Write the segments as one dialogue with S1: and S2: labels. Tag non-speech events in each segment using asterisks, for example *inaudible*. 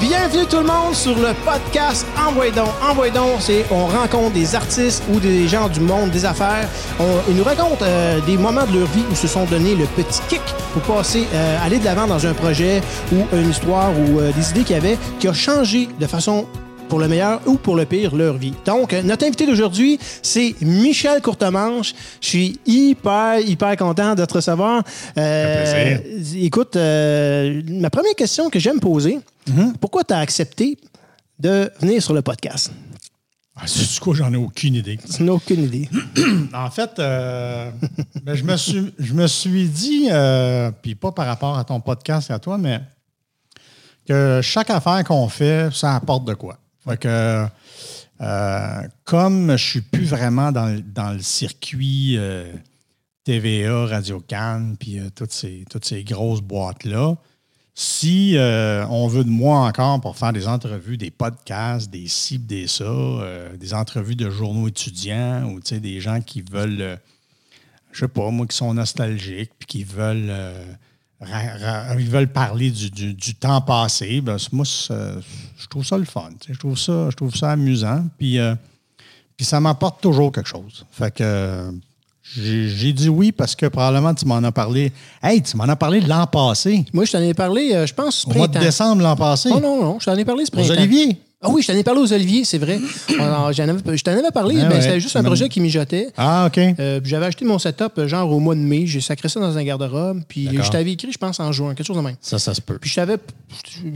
S1: Bienvenue tout le monde sur le podcast Envoyez donc. Envoyez donc, c'est on rencontre des artistes ou des gens du monde des affaires. Ils nous racontent euh, des moments de leur vie où se sont donné le petit kick pour passer, euh, aller de l'avant dans un projet ou une histoire ou euh, des idées qu'il y avait qui a changé de façon pour le meilleur ou pour le pire leur vie. Donc, euh, notre invité d'aujourd'hui, c'est Michel Courtemanche. Je suis hyper, hyper content de te recevoir. Euh, écoute, euh, ma première question que j'aime poser, pourquoi tu as accepté de venir sur le podcast?
S2: Ah, c'est quoi, j'en ai aucune idée.
S1: Tu n'as aucune idée. *clears throat*
S2: En fait, euh, ben, je, me suis, je me suis dit, euh, puis pas par rapport à ton podcast et à toi, mais que chaque affaire qu'on fait, ça apporte de quoi. Fait que, euh, comme je suis plus vraiment dans, dans le circuit euh, TVA, Radio Cannes, puis euh, toutes, ces, toutes ces grosses boîtes-là, si on veut de moi encore pour faire des entrevues, des podcasts, des ci, des ça, des entrevues de journaux étudiants ou des gens qui veulent, je sais pas, moi, qui sont nostalgiques puis qui veulent, ils veulent parler du, du- du temps passé, ben, moi, je trouve ça le fun. Je trouve ça, je trouve ça amusant. Puis, euh, puis ça m'apporte toujours quelque chose. Fait que j'ai dit oui parce que probablement tu m'en as parlé. Hey, tu m'en as parlé l'an passé.
S1: Moi, je t'en ai parlé, euh, je pense,
S2: Au mois de décembre l'an passé.
S1: Oh non, non, je t'en ai parlé ce
S2: Aux
S1: printemps.
S2: Olivier.
S1: Ah oui, je t'en ai parlé aux Oliviers, c'est vrai. *clears throat* Alors, j'en avais- je t'en avais parlé,
S2: Ah
S1: mais
S2: ouais.
S1: c'était juste un projet qui mijotait.
S2: Ah, OK.
S1: Euh, puis j'avais acheté mon setup euh, genre au mois de mai. J'ai sacré ça dans un garde-robe. Puis
S2: D'accord.
S1: je t'avais écrit, je pense, en juin, quelque chose de même.
S2: Ça, ça se peut.
S1: Puis je savais,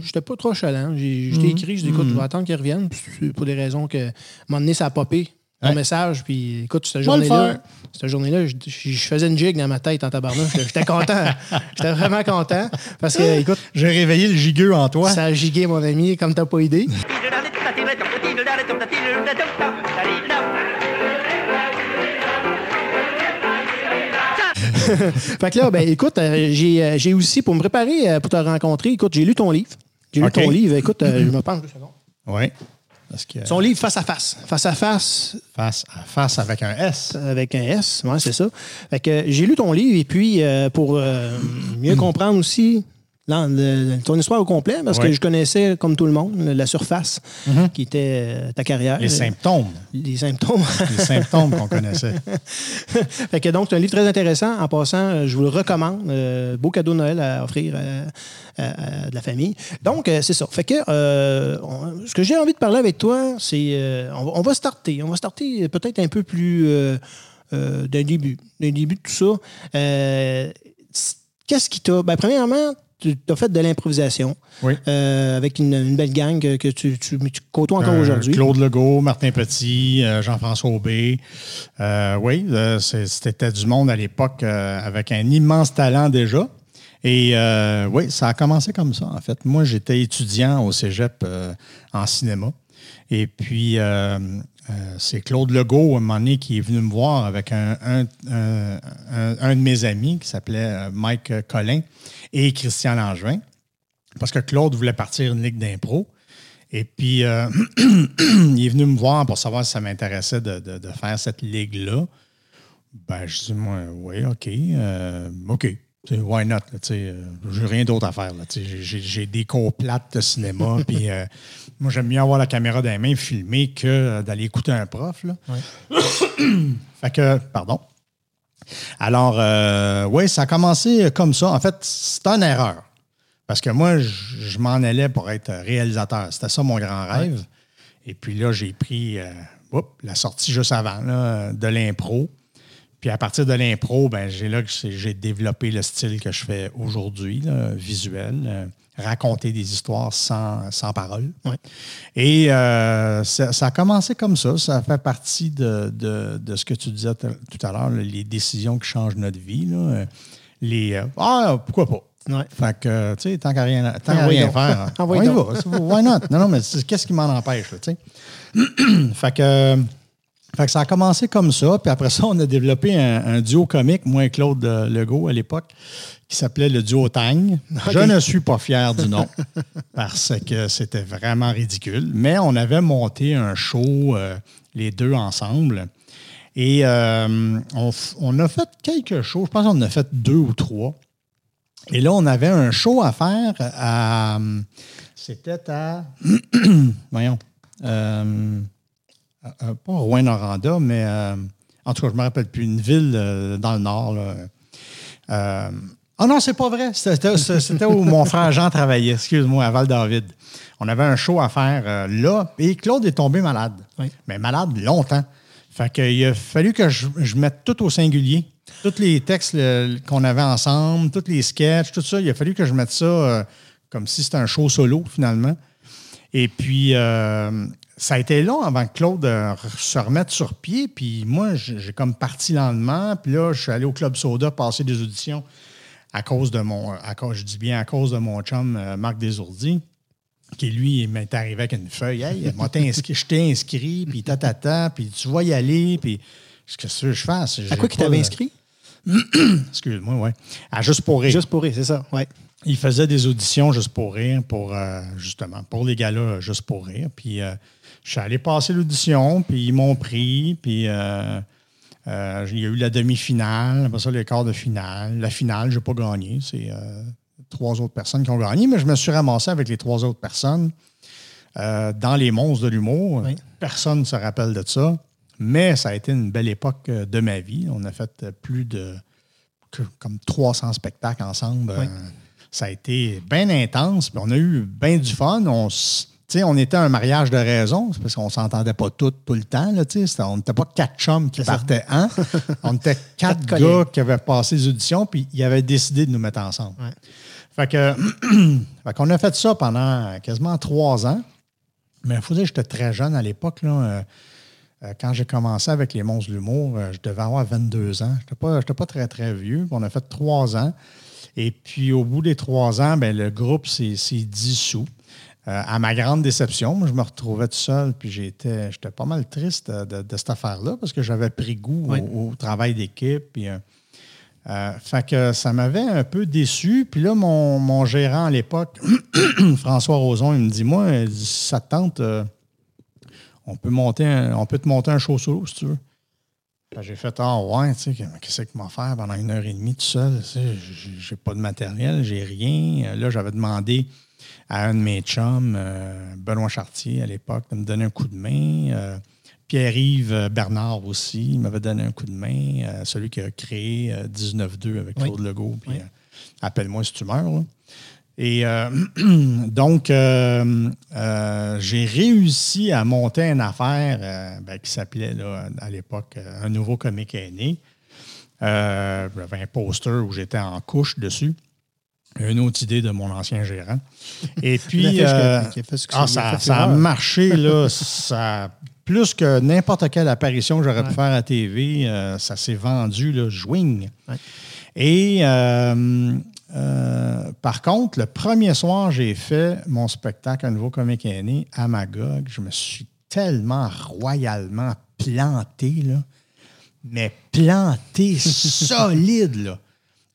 S1: j'étais pas trop chalant. J'ai- Je t'ai écrit, je dis, écoute, je vais attendre qu'il revienne. Puis c'est pour des raisons que, à un moment donné, ça a popé. Ton
S2: Ouais.
S1: message, puis écoute, cette journée-là, cette journée-là, je, je- je faisais une jig dans ma tête en tabarnak. J'étais- content. *laughs* J'étais vraiment content. Parce que, écoute,
S2: J'ai réveillé le gigueux en toi.
S1: ça a gigué, mon ami, comme t'as pas idée. *laughs* Fait que là, ben, écoute, euh, j'ai euh, j'ai aussi, pour me préparer euh, pour te rencontrer, écoute, j'ai lu ton livre. J'ai lu ton livre. Écoute, je me penche deux secondes.
S2: Oui. Parce que
S1: Son livre face à face. Face à face
S2: face à face avec un S.
S1: avec un S, ouais, c'est ça. Fait que euh, j'ai lu ton livre et puis euh, pour euh, mieux *clears throat* comprendre aussi l'en- le- ton histoire au complet, parce que je connaissais, comme tout le monde, la surface qui était euh, ta carrière.
S2: Les symptômes.
S1: Les symptômes.
S2: Les symptômes qu'on connaissait. *laughs*
S1: fait que donc, c'est un livre très intéressant. En passant, euh, je vous le recommande. Euh, beau cadeau de Noël à offrir à, à de la famille. Donc, euh, c'est ça. Fait que euh, on- ce que j'ai envie de parler avec toi, c'est. on, va- on va starter. On va starter peut-être un peu plus d'un début. D'un début de tout ça. Qu'est-ce qui t'a. Ben, premièrement, tu as fait de l'improvisation
S2: Oui.
S1: euh, avec une, une belle gang que, que tu, tu- tu côtoies encore
S2: Euh,
S1: aujourd'hui.
S2: Claude Legault, Martin Petit, euh, Jean-François Aubé. Oui, c'était du monde à l'époque avec un immense talent déjà. Et oui, ça a commencé comme ça, en fait. Moi, j'étais étudiant au cégep en cinéma. Et puis, euh, euh, c'est Claude Legault, à un moment donné, qui est venu me voir avec un, un de mes amis qui s'appelait euh, Mike Collin et Christian Langevin. Parce que Claude voulait partir une ligue d'impro. Et puis, euh, *clears throat* il est venu me voir pour savoir si ça m'intéressait de, de- faire cette ligue-là. Ben, je dis, moi, oui, OK. euh, OK. Why not? euh, j'ai rien d'autre à faire. j'ai- des cours plates de cinéma. *laughs* puis euh, moi, j'aime mieux avoir la caméra dans les mains, filmer, que euh, d'aller écouter un prof. Là. *coughs* fait que, pardon. Alors, euh, oui, ça a commencé comme ça. En fait, c'est une erreur. Parce que moi, je, m'en allais pour être réalisateur. C'était ça mon grand rêve. Et puis là, j'ai pris oups, la sortie juste avant là, de l'impro. Puis à partir de l'impro, ben, j'ai là que j'ai développé le style que je fais aujourd'hui, visuel, euh, raconter des histoires sans, sans parole.
S1: Ouais.
S2: Et euh, ça, ça a commencé comme ça. Ça fait partie de, de- de ce que tu disais tout à l'heure, les décisions qui changent notre vie. là. Les, euh, ah, pourquoi pas?
S1: Ouais.
S2: Fait que, tu sais, tant qu'à rien, tant
S1: Envoyez
S2: rien faire, *laughs* on y va. Why not? Non, non, mais qu'est-ce qui m'en empêche, là, tu sais? *clears throat* fait que, fait que ça a commencé comme ça, puis après ça, on a développé un, un duo comique, moi et Claude euh, Legault à l'époque, qui s'appelait le duo Tang. Je ne suis pas fier du nom, *laughs* parce que c'était vraiment ridicule, mais on avait monté un show, euh, les deux ensemble, et euh, on, a fait quelques shows, je pense qu'on en a fait deux ou trois. Et là, on avait un show à faire à. C'était à. *clears throat* voyons. Euh, pas Rouen-Noranda, mais. euh, en tout cas, je ne me rappelle plus. Une ville euh, dans le nord. Là. Euh, ah non, c'est pas vrai. C'était où mon frère Jean travaillait, excuse-moi, à Val-David. On avait un show à faire euh, là, et Claude est tombé malade.
S1: Oui.
S2: Mais malade longtemps. Fait qu'il a fallu que je, je mette tout au singulier. Tous les textes qu'on avait ensemble, tous les sketchs, tout ça, il a fallu que je mette ça euh, comme si c'était un show solo, finalement. Et puis, euh, ça a été long avant que Claude euh, se remette sur pied. Puis moi, j'ai comme parti lentement. Puis là, je suis allé au Club Soda passer des auditions à cause de mon, à cause, je dis bien à cause de mon chum euh, Marc Desourdis, qui lui m'est arrivé avec une feuille. Hey, moi, t'es inscrit- je t'ai inscrit, puis tatata, puis tu vas y aller, puis qu'est-ce que tu veux que je fasse?
S1: À quoi qu'il
S2: pas
S1: t'avait inscrit? *clears throat*
S2: Excuse-moi, oui. À Juste pour rire.
S1: Juste pour rire, c'est ça. Ouais.
S2: Il faisait des auditions juste pour rire, pour euh, justement, pour les gars-là, juste pour rire. Puis euh, je suis allé passer l'audition, puis ils m'ont pris, puis euh, euh, il y a eu la demi-finale, après ça, les quarts de finale. La finale, je n'ai pas gagné. C'est euh, trois autres personnes qui ont gagné, mais je me suis ramassé avec les trois autres personnes dans les monstres de l'humour.
S1: Oui.
S2: Personne ne se rappelle de ça, mais ça a été une belle époque de ma vie. On a fait plus de comme 300 spectacles ensemble.
S1: Oui.
S2: Ça a été bien intense, puis on a eu bien du fun. On, s- on était un mariage de raison, c'est parce qu'on s'entendait pas tout, tout le temps. Là, on n'était pas quatre chums qui partaient un. *laughs* on était quatre,
S1: Quatre
S2: gars qui avaient passé les auditions, puis ils avaient décidé de nous mettre ensemble.
S1: Ouais.
S2: Fait que, *clears throat* fait qu'on a fait ça pendant quasiment trois ans. Mais il faut dire que j'étais très jeune à l'époque. là. Euh, euh, Quand j'ai commencé avec les monstres de l'humour, euh, je devais avoir 22 ans. Je n'étais pas, j'étais pas très, très vieux. On a fait trois ans. Et puis, au bout des trois ans, ben, le groupe s'est s'est dissous. Euh, à ma grande déception, moi, je me retrouvais tout seul, puis j'étais, j'étais pas mal triste euh, de, de cette affaire-là parce que j'avais pris goût
S1: Oui.
S2: au, au travail d'équipe. Puis, euh, euh, fait que ça m'avait un peu déçu. Puis là, mon, mon gérant à l'époque, *clears throat* François Roson, il me dit Moi, il dit, ça te tente, on, peut monter un- on peut te monter un show solo si tu veux. Que J'ai fait Ah ouais, tu sais, qu'est-ce que m'a faire pendant une heure et demie tout seul? Tu sais, j'ai- pas de matériel, j'ai rien. Là, j'avais demandé à un de mes chums, euh, Benoît Chartier à l'époque, de me donner un coup de main. Euh, Pierre-Yves euh, Bernard aussi, il m'avait donné un coup de main. Euh, celui qui a créé euh, 19-2 avec
S1: Oui.
S2: Claude Legault. Puis,
S1: Oui.
S2: euh, Appelle-moi si tu meurs. là. Et euh, *clears throat* donc, euh, euh, j'ai réussi à monter une affaire ben, qui s'appelait à l'époque Un nouveau comique aîné. J'avais un poster où j'étais en couche dessus. Une autre idée de mon ancien gérant. Et *laughs* puis, ah, ça, a marché, là. *laughs* ça, plus que n'importe quelle apparition que j'aurais pu faire à TV, ça s'est vendu, là, jouing.
S1: Ouais.
S2: Et euh, euh, par contre, le premier soir, j'ai fait mon spectacle Un nouveau comique aîné à Magog. Je me suis tellement royalement planté, là. Mais planté *laughs* solide, là.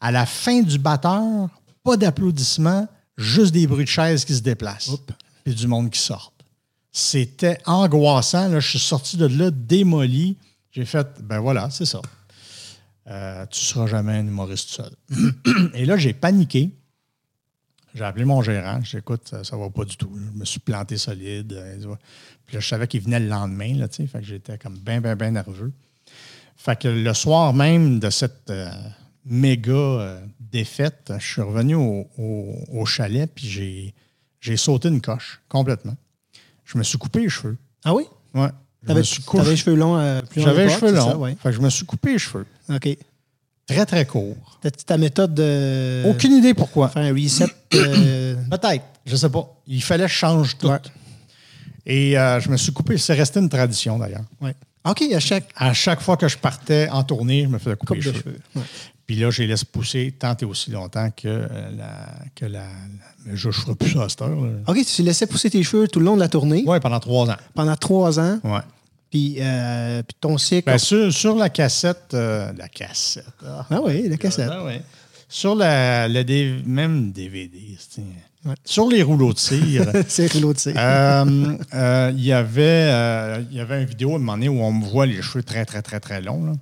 S2: À la fin du batteur, pas d'applaudissements, juste des bruits de chaises qui se déplacent. Puis du monde qui sort. C'était angoissant. Là, je suis sorti de là démoli. J'ai fait, ben voilà, c'est ça. Euh, tu ne seras jamais un humoriste seul. *clears throat* Et là, j'ai paniqué. J'ai appelé mon gérant. J'ai dit, écoute, ça, ne va pas du tout. Je me suis planté solide. Euh, Puis là, je savais qu'il venait le lendemain. Là, tu sais. fait que j'étais comme bien, bien, bien nerveux. Fait que le soir même de cette euh, méga euh, défaite, je suis revenu au, au- au chalet puis j'ai, j'ai sauté une coche complètement. Je me suis coupé les cheveux.
S1: Ah oui?
S2: Ouais.
S1: T'avais t'avais les cheveux longs euh, plus
S2: J'avais les cheveux longs.
S1: ça, ouais.
S2: Fait que je me suis coupé les cheveux.
S1: OK.
S2: Très, très courts.
S1: T'as ta méthode de
S2: Aucune idée pourquoi.
S1: faire un reset. euh, *clears throat*
S2: Peut-être, je sais pas. Il fallait que je change tout.
S1: Ouais.
S2: Et euh, je me suis coupé. C'est resté une tradition d'ailleurs.
S1: ouais. OK, à chaque
S2: À chaque fois que je partais en tournée, je me faisais couper
S1: coupe
S2: les cheveux.
S1: cheveux. Ouais.
S2: Puis là, je les laisse pousser tant et aussi longtemps que euh, la. Que la, la- je ne ferai plus ça à cette heure.
S1: OK, tu laissais pousser tes cheveux tout le long de la tournée?
S2: Oui, pendant trois ans.
S1: pendant trois ans?
S2: Ouais.
S1: Puis, euh, puis ton cycle?
S2: Ben, sur, sur la cassette. euh, la cassette. ah.
S1: ah oui, la cassette.
S2: Ben ouais. Sur la, le même DVD, c'est-
S1: Ouais.
S2: sur les rouleaux de cire, *laughs*
S1: de cire.
S2: euh, euh, il y avait euh, il y avait une vidéo à un moment donné où on me voit les cheveux très, très, très, très longs.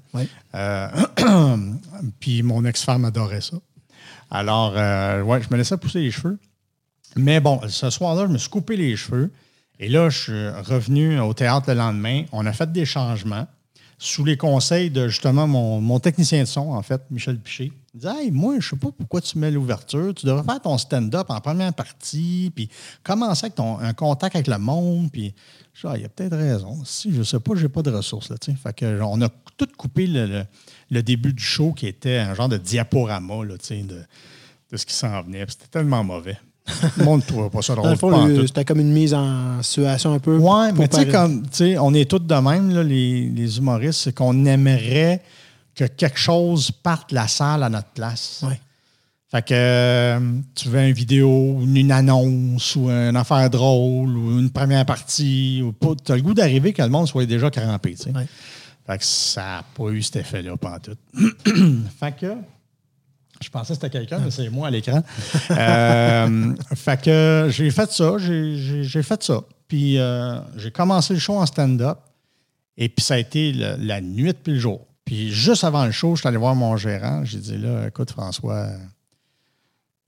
S2: *clears throat* puis mon ex-femme adorait ça. Alors, ouais, je me laissais pousser les cheveux. Mais bon, ce soir-là, je me suis coupé les cheveux. Et là, je suis revenu au théâtre le lendemain. On a fait des changements sous les conseils de justement mon, mon technicien de son, en fait, Michel Piché. Il disait Hey, moi, je sais pas pourquoi tu mets l'ouverture. Tu devrais faire ton stand-up en première partie, puis commencer avec ton, un contact avec le monde. Puis, je dis, Ah, il y a peut-être raison. Si, je sais pas, j'ai pas de ressources. Là, fait que, on a tout coupé le, le- le début du show qui était un genre de diaporama là, de, de ce qui s'en venait. C'était tellement mauvais. Le monde ne trouvait pas ça drôle.
S1: c'était comme une mise en situation un peu. Pour
S2: mais tu sais, comme, tu sais, on est tous de même, là, les, les humoristes, c'est qu'on aimerait que quelque chose parte de la salle à notre place.
S1: Ouais.
S2: Fait que euh, tu veux une vidéo, une, annonce ou une affaire drôle ou une première partie. ou pas. Tu as le goût d'arriver que le monde soit déjà crampé. tu sais.
S1: Ouais.
S2: Fait que ça n'a pas eu cet effet-là, pas en tout. *clears throat* fait que. Je pensais que c'était quelqu'un, mais c'est moi à l'écran. *laughs* Euh, fait que j'ai fait ça, j'ai- fait ça. Puis euh, j'ai commencé le show en stand-up. Et puis ça a été le- la nuit puis le jour. Puis juste avant le show, je suis allé voir mon gérant. J'ai dit là, écoute, François,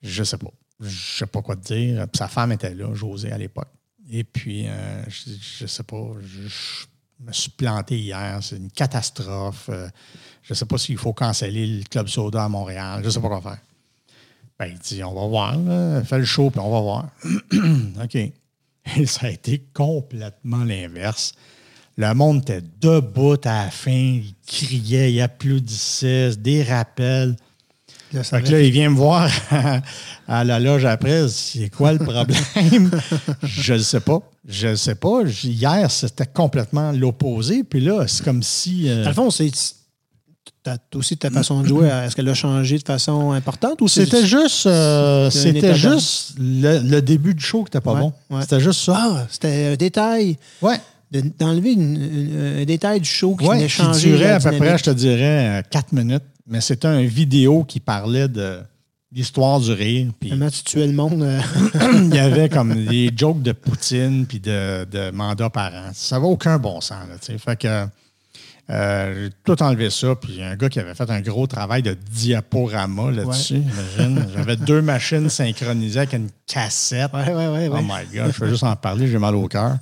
S2: je sais pas. Je sais pas quoi te dire. Puis sa femme était là, José, à l'époque. Et puis, euh, je, je sais pas, je, me suis planté hier. C'est une catastrophe. Euh, je sais pas s'il faut canceller le Club Soda à Montréal. Je sais pas quoi faire. Ben, il dit, on va voir. Fais le show, puis on va voir. *clears throat* OK. Et ça a été complètement l'inverse. Le monde était debout à la fin. Il criait, il applaudissait, des rappels.
S1: Là,
S2: Fait que là, il vient me voir *laughs* à la loge après. C'est quoi le problème? *laughs* je ne sais pas. Je ne sais pas. Hier, c'était complètement l'opposé. Puis là, c'est comme si. euh,
S1: Dans le fond, c'est. T'as aussi ta façon de jouer. Est-ce qu'elle a changé de façon importante ou
S2: c'était juste, euh, c'était juste le, le début du show qui n'était pas
S1: Ouais,
S2: bon.
S1: ouais.
S2: C'était juste ça.
S1: Ah, c'était un détail.
S2: Ouais.
S1: De- D'enlever un détail du show qui
S2: Ouais,
S1: venait changer.
S2: durait à peu près, je te dirais, euh, quatre minutes. Mais c'était une vidéo qui parlait de l'histoire du rire. Puis
S1: Comment tu tuais le monde. euh, *coughs*
S2: il y avait comme des jokes de Poutine puis de, de mandat parent. Ça n'avait aucun bon sens. Là, fait que euh, j'ai tout enlevé ça. Puis un gars qui avait fait un gros travail de diaporama là-dessus. J'avais deux machines synchronisées avec une cassette.
S1: Ouais, ouais, ouais.
S2: Oh my God, je vais juste en parler, j'ai mal au cœur.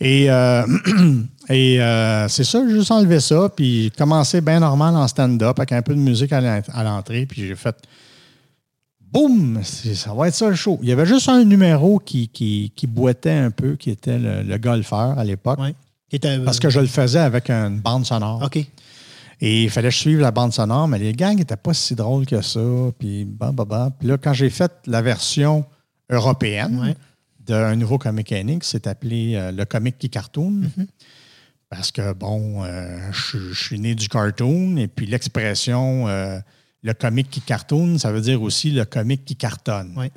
S2: Et, euh, *clears throat* et euh, c'est ça, j'ai juste enlevé ça, puis commencé bien normal en stand-up avec un peu de musique à l'en- à l'entrée, puis j'ai fait boum, ça va être ça le show. Il y avait juste un numéro qui, qui, qui boitait un peu, qui était le, le golfeur à l'époque,
S1: était,
S2: parce que je le faisais avec une bande sonore.
S1: OK.
S2: Et il fallait que je suive la bande sonore, mais les gangs n'étaient pas si drôles que ça. Puis, bah, bah, bah. Puis là, quand j'ai fait la version européenne
S1: Ouais.
S2: d'un nouveau comic Enix, c'est appelé euh, le comic qui cartoon.
S1: Mm-hmm.
S2: Parce que, bon, euh, je je suis né du cartoon, et puis l'expression euh, le comic qui cartoon, ça veut dire aussi le comic qui cartonne.
S1: Ouais.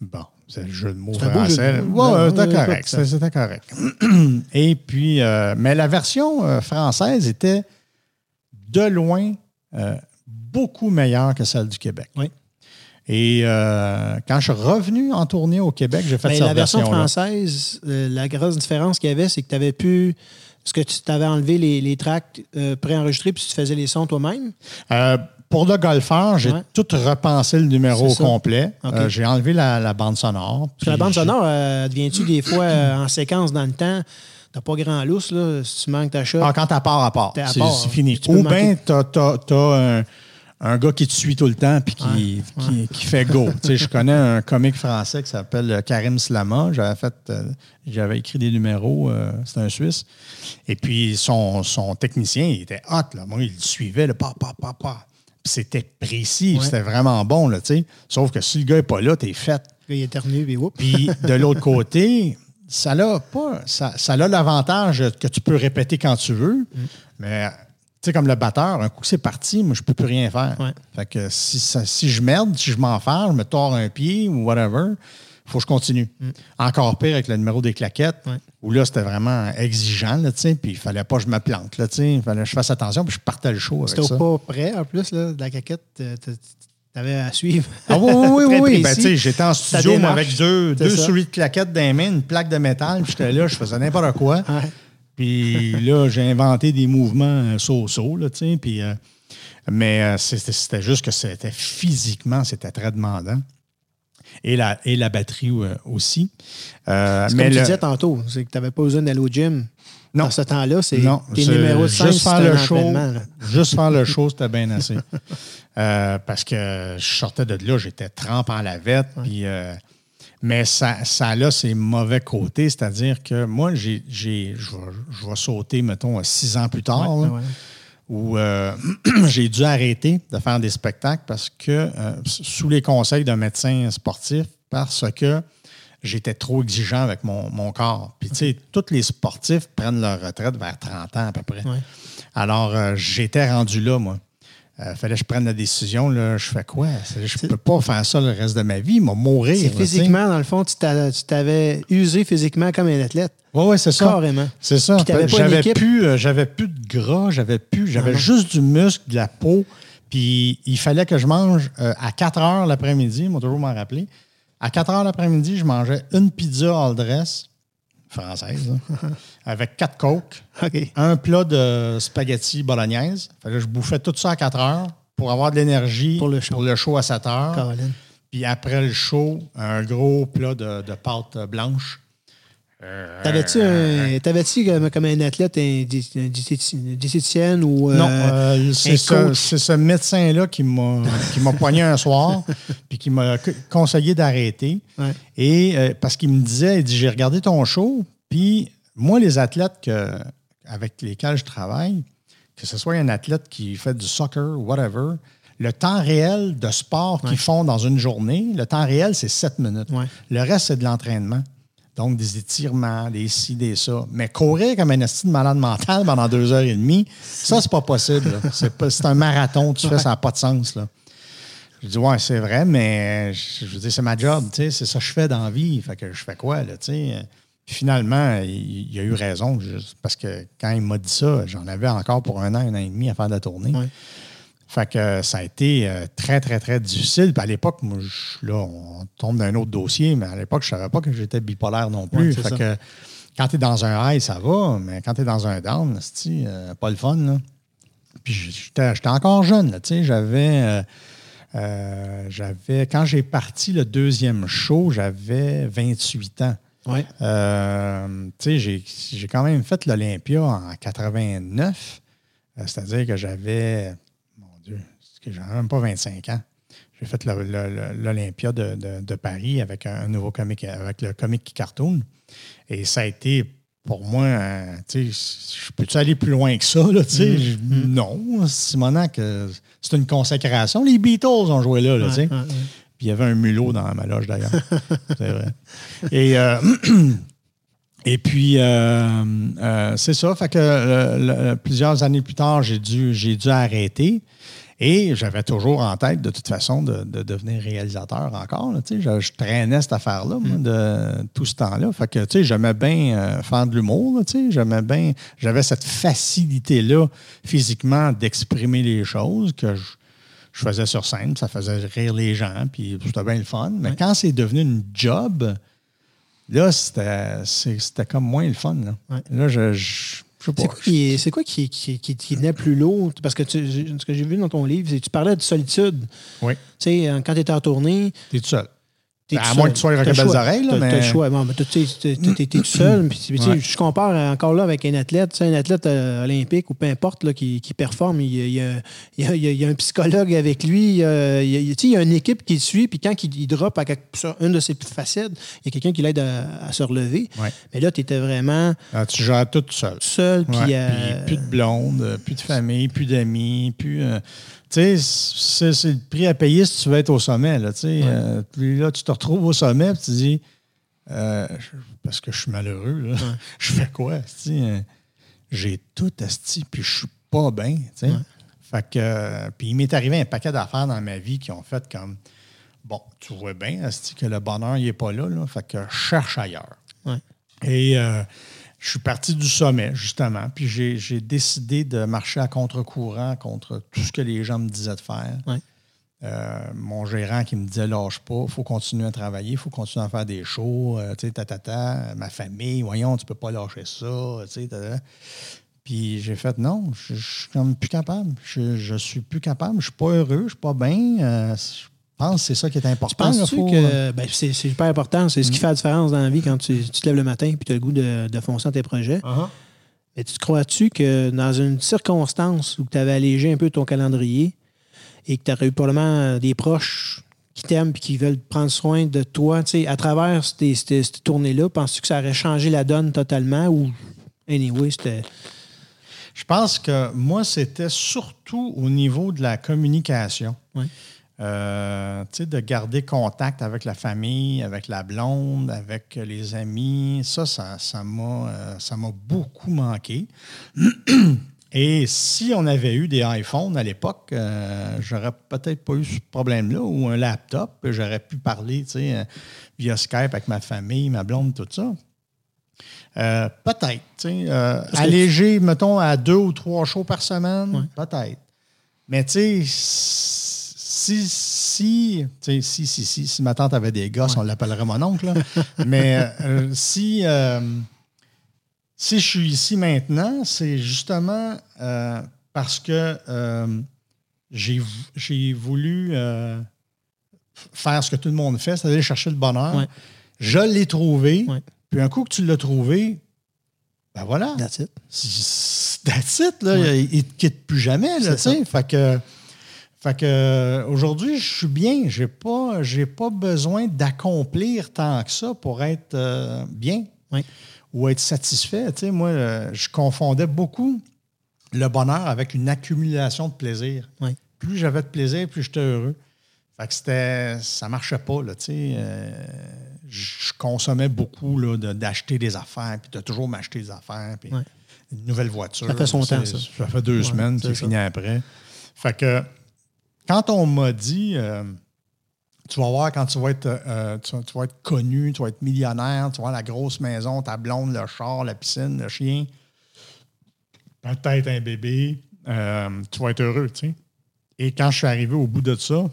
S2: Bon, c'est le jeu de mots
S1: de
S2: français.
S1: mots.
S2: Ouais, ouais, c'était correct. C'était correct. *clears throat* Et puis, euh, mais la version euh, française était de loin euh, beaucoup meilleure que celle du Québec.
S1: Oui.
S2: Et quand je suis revenu en tournée au Québec, j'ai fait
S1: Mais
S2: cette
S1: la version française, la grosse différence qu'il y avait, c'est que tu avais pu. Est-ce que tu t'avais enlevé les, les tracks euh, préenregistrés puis tu faisais les sons toi-même?
S2: Euh, pour le golfeur, j'ai
S1: Ouais.
S2: tout repensé le numéro au complet. Euh, j'ai enlevé la, la bande sonore.
S1: La bande sonore, euh, devient-tu des fois euh, en séquence dans le temps? T'as pas grand lousse, là, si tu manques ta shot.
S2: Ah, quand t'as part à part, c'est fini.
S1: Tu
S2: Ou bien t'as, t'as- t'as un, un gars qui te suit tout le temps puis qui, qui, qui fait go. *laughs* Je connais un comique français qui s'appelle Karim Slama. J'avais fait, j'avais écrit des numéros. euh, c'est un Suisse. Et puis son, son technicien, il était hot. Là. Moi, il le suivait, le pa, pa, pa, pa. C'était précis,
S1: Ouais.
S2: c'était vraiment bon. Là, tu sais. Sauf que si le gars n'est pas là, t'es fait.
S1: Il éternue, puis whoop.
S2: Puis de l'autre *laughs* côté, ça a pas. Ça, ça a l'avantage que tu peux répéter quand tu veux, mais tu sais, comme le batteur, un coup c'est parti, moi, je peux plus rien faire.
S1: Ouais.
S2: Fait que si, ça- si je merde, si je m'en fais, je me tords un pied ou whatever, faut que je continue. Encore pire avec le numéro des claquettes,
S1: Ouais.
S2: où là, c'était vraiment exigeant, là, tu sais, puis il fallait pas que je me plante, là, tu sais, il fallait que je fasse attention, puis je partais le show avec ça.
S1: pas prêt, en plus, là, de la caquette. euh, T'avais à suivre.
S2: Ah oui, oui, oui, *laughs* oui. Ben, j'étais en studio avec deux, deux souris de claquettes dans les mains, une plaque de métal, puis j'étais là, je faisais n'importe quoi. *laughs*
S1: Ouais.
S2: Puis là, j'ai inventé des mouvements euh, so-so, là, tu sais, puis... euh, Mais euh, c'était c'était juste que c'était physiquement, c'était très demandant. Et la, et la batterie euh, aussi. Euh, mais
S1: comme tu disais tantôt, c'est que tu n'avais pas besoin d'aller au gym.
S2: Non.
S1: Dans ce temps-là, c'est tes numéros de scène,
S2: juste
S1: c'est
S2: faire le show.
S1: là.
S2: Juste faire le show, c'était bien *laughs* assez. Euh, parce que je sortais de là, j'étais trempe en lavette. Puis, euh, mais ça, ça a ses mauvais côtés, c'est-à-dire que moi, j'ai, j'ai- je, vais, je vais sauter, mettons, six ans plus tard,
S1: Ouais,
S2: là,
S1: ouais.
S2: Où euh, *clears throat* j'ai dû arrêter de faire des spectacles parce que, euh, sous les conseils d'un médecin sportif, parce que j'étais trop exigeant avec mon, mon corps. Puis, tu sais, tous les sportifs prennent leur retraite vers 30 ans à peu près.
S1: Ouais.
S2: Alors, euh, j'étais rendu là, moi. Il fallait que je prenne la décision. Là, je fais quoi? Je ne peux pas faire ça le reste de ma vie. Il m'a mourir.
S1: C'est physiquement, dans le fond, tu t'a- tu t'avais usé physiquement comme un athlète.
S2: Oui, ouais, c'est ça.
S1: Carrément.
S2: C'est ça. J'avais plus, euh, j'avais plus de gras, j'avais plus, j'avais juste du muscle, de la peau. Puis il fallait que je mange euh, à 4 heures l'après-midi, moi toujours m'en rappeler. À 4 heures l'après-midi, je mangeais une pizza all dress, française, *laughs* avec quatre coques,
S1: OK.
S2: un plat de spaghetti bolognaise. Fait que je bouffais tout ça à 4 heures pour avoir de l'énergie
S1: Pour le show.
S2: à 7 heures.
S1: Caroline.
S2: Puis après le show, un gros plat de, de pâte blanche. Euh,
S1: T'avais-tu un- t'avais-tu comme, comme un athlète, un, diététicienne ou.
S2: Non,
S1: euh,
S2: euh,
S1: un
S2: c'est ce,
S1: coach?
S2: c'est ce médecin-là qui m'a qui m'a poigné un soir *laughs* puis qui m'a co- conseillé d'arrêter.
S1: Ouais.
S2: Et euh, parce qu'il me disait, il dit, j'ai regardé ton show, puis moi, les athlètes que, avec lesquels je travaille, que ce soit un athlète qui fait du soccer, whatever, le temps réel de sport qu'ils font dans une journée, le temps réel, c'est 7 minutes.
S1: Ouais.
S2: Le reste, c'est de l'entraînement. Donc, des étirements, des ci, des ça. Mais courir comme un esti de malade mental pendant deux heures et demie, ça, c'est pas possible. C'est, un marathon, tu fais, ça n'a pas de sens. Là. Je dis, ouais, c'est vrai, mais je, je veux dire, c'est ma job, tu sais, c'est ça que je fais dans la vie. Fait que je fais quoi, là, tu sais? Puis finalement, il, il a eu raison, juste parce que quand il m'a dit ça, j'en avais encore pour un an, un an et demi à faire de la tournée. Fait que ça a été euh, très, très, très difficile. Puis à l'époque, moi, je- là, on tombe dans un autre dossier, mais à l'époque, je ne savais pas que j'étais bipolaire non plus. Fait
S1: ça.
S2: que quand tu es dans un high, ça va, mais quand tu es dans un down, c'est pas le fun. Là. Puis j'étais encore jeune, là, tu sais, j'avais. euh, euh, j'avais quand j'ai parti le deuxième show, j'avais 28 ans.
S1: Ouais.
S2: Euh, j'ai- j'ai quand même fait l'Olympia en 89. Euh, C'est-à-dire que j'avais, mon Dieu, que j'avais même pas 25 ans. J'ai fait l'Olympia de, de- de Paris avec un, nouveau comique, avec le comique cartoon. Et ça a été pour moi, euh, tu sais, je peux-tu aller plus loin que ça? Là? Je- Non, Simonac, c'est une consécration. Les Beatles ont joué là, là, tu sais.
S1: Ouais, ouais, ouais.
S2: Puis il y avait un mulot dans ma loge d'ailleurs. *laughs* c'est vrai. Et, euh, *clears throat* et puis, euh, euh, c'est ça. Fait que le- plusieurs années plus tard, j'ai dû, j'ai dû arrêter. Et j'avais toujours en tête, de toute façon, de, de devenir réalisateur encore. là, je, je traînais cette affaire-là, moi, de tout ce temps-là. Fait que, tu sais, j'aimais bien euh, faire de l'humour. là. J'aimais bien... J'avais cette facilité-là, physiquement, d'exprimer les choses que je, je faisais sur scène. Ça faisait rire les gens, puis c'était bien le fun. Mais quand c'est devenu une job, là, c'était comme moins le fun. Là,
S1: Ouais.
S2: là je... je je sais pas.
S1: C'est quoi, qui, quoi qui, qui, qui- qui venait plus lourd? Parce que tu- ce que j'ai vu dans ton livre, c'est que tu parlais de solitude.
S2: Oui,
S1: Tu sais, quand tu étais en tournée,
S2: t'es tout seul. Ben, à moins que tu sois belles
S1: choix.
S2: oreilles, là,
S1: T'as
S2: mais-
S1: le choix. Bon, t'es- tout *clears throat* seul.
S2: Ouais.
S1: Je compare encore là avec un athlète, un athlète euh, olympique ou peu importe là, qui, qui performe. Il y, a, il y a- il y a- il y a un psychologue avec lui. Il y a, une équipe qui le suit. Puis quand il, drop à quelque- sur une de ses facettes, il y a quelqu'un qui l'aide à, à se relever.
S2: Ouais.
S1: Mais là, tu étais vraiment
S2: Ah, tu gères tout seul.
S1: tout seul. Puis,
S2: Ouais,
S1: euh,
S2: puis plus de blonde, euh, plus de famille, plus d'amis, plus. euh, sais, c'est le prix à payer si tu veux être au sommet. Là. Euh, puis là, tu te retrouves au sommet, puis tu dis, euh, parce que je suis malheureux, là, *laughs* je fais quoi? euh, J'ai tout asti, puis je suis pas bien. Fait que, euh, puis il m'est arrivé un paquet d'affaires dans ma vie qui ont fait comme, bon, tu vois bien, asti, que le bonheur, il n'est pas là, là, fait que je cherche ailleurs.
S1: Ouais.
S2: Et euh, je suis parti du sommet, justement. Puis j'ai décidé de marcher à contre-courant contre tout ce que les gens me disaient de faire. Euh, mon gérant qui me disait lâche pas, il faut continuer à travailler, il faut continuer à faire des shows, euh, tu sais, tatata, ma famille, voyons, tu peux pas lâcher ça, tu sais. Puis j'ai fait non, je, suis comme plus capable. Je, je suis plus capable. Je suis pas heureux, je suis pas bien. Euh, je pense que c'est ça qui est important. là,
S1: Penses-tu
S2: faut,
S1: que
S2: euh,
S1: ben, c'est c'est super important, c'est ce qui fait la différence dans la vie quand tu, tu te lèves le matin et tu as le goût de, de foncer dans tes projets.
S2: uh-huh.
S1: Mais tu te crois-tu que dans une circonstance où tu avais allégé un peu ton calendrier et que tu aurais eu probablement des proches qui t'aiment et qui veulent prendre soin de toi, tu sais, à travers ces, ces- cette tournée-là, penses-tu que ça aurait changé la donne totalement ou, anyway, c'était.
S2: Je pense que moi, c'était surtout au niveau de la communication.
S1: Ouais.
S2: Euh, de garder contact avec la famille, avec la blonde, avec les amis. Ça, ça, ça m'a euh, ça m'a beaucoup manqué. *clears throat* Et si on avait eu des iPhones à l'époque, euh, j'aurais peut-être pas eu ce problème-là ou un laptop. J'aurais pu parler, via Skype avec ma famille, ma blonde, tout ça. Peut-être. alléger, mettons, à deux ou trois shows par semaine,
S1: Ouais.
S2: peut-être. Mais tu sais, si, si, si, si, si, si ma tante avait des gosses, on l'appellerait mon oncle. là. *laughs* Mais euh, si, euh, si je suis ici maintenant, c'est justement euh, parce que j'ai vou- j'ai voulu faire ce que tout le monde fait, c'est-à-dire chercher le bonheur.
S1: Ouais.
S2: Je l'ai trouvé.
S1: Ouais.
S2: Puis un coup que tu l'as trouvé, ben voilà.
S1: That's it.
S2: C'est- That's it, là.
S1: Ouais.
S2: Il ne te quitte plus jamais, là, tu sais. Fait que, fait que euh, aujourd'hui, je suis bien. J'ai pas, j'ai pas besoin d'accomplir tant que ça pour être euh, bien
S1: Oui.
S2: ou être satisfait. Tu sais, moi, euh, je confondais beaucoup le bonheur avec une accumulation de plaisir.
S1: Oui.
S2: Plus j'avais de plaisir, plus j'étais heureux. Fait que c'était, ça marchait pas, là, tu sais. euh, je consommais beaucoup là, de- d'acheter des affaires, puis de toujours m'acheter des affaires, puis une nouvelle voiture.
S1: Ça fait son temps, ça.
S2: Ça fait deux
S1: Ouais,
S2: semaines,
S1: ça.
S2: fini après. Fait que quand on m'a dit, euh, tu vas voir quand tu vas, être, euh, tu, vas- tu vas être connu, tu vas être millionnaire, tu vas avoir la grosse maison, ta blonde, le char, la piscine, le chien, peut-être un bébé, euh, tu vas être heureux, tu sais. Et quand je suis arrivé au bout de ça,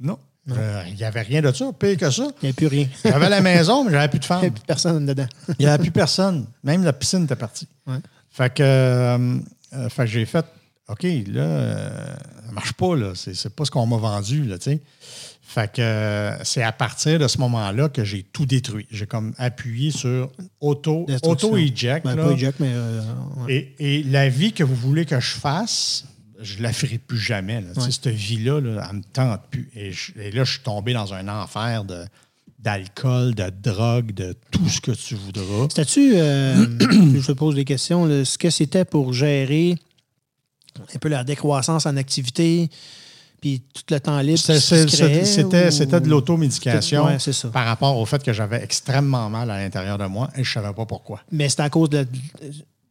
S2: non. Euh, Il n'y avait rien de ça, pire que ça.
S1: Il n'y a plus rien. *laughs*
S2: J'avais la maison, mais j'avais plus de
S1: Il n'y a
S2: femmes.
S1: plus personne dedans.
S2: Il n'y avait plus personne. Même la piscine était partie.
S1: Ouais.
S2: Fait que, euh, euh, fait que j'ai fait OK, là, euh, ça marche pas, là. C'est, pas ce qu'on m'a vendu, là, tu sais. Fait que euh, c'est à partir de ce moment-là que j'ai tout détruit. J'ai comme appuyé sur auto,
S1: Destruction.
S2: auto-eject.
S1: Ben, pas eject, mais. euh, ouais.
S2: Et, et la vie que vous voulez que je fasse, je la ferai plus jamais. Là.
S1: Ouais.
S2: Cette vie-là, là, elle me tente plus. Et, je- et là, je suis tombé dans un enfer de, d'alcool, de drogue, de tout ce que tu voudras.
S1: C'était-tu, euh, *coughs* je te pose des questions, là, ce que c'était pour gérer un peu la décroissance en activité, puis tout le temps libre
S2: C'était,
S1: ou-
S2: de l'automédication
S1: Ouais,
S2: par rapport au fait que j'avais extrêmement mal à l'intérieur de moi et je ne savais pas pourquoi.
S1: Mais c'est à cause de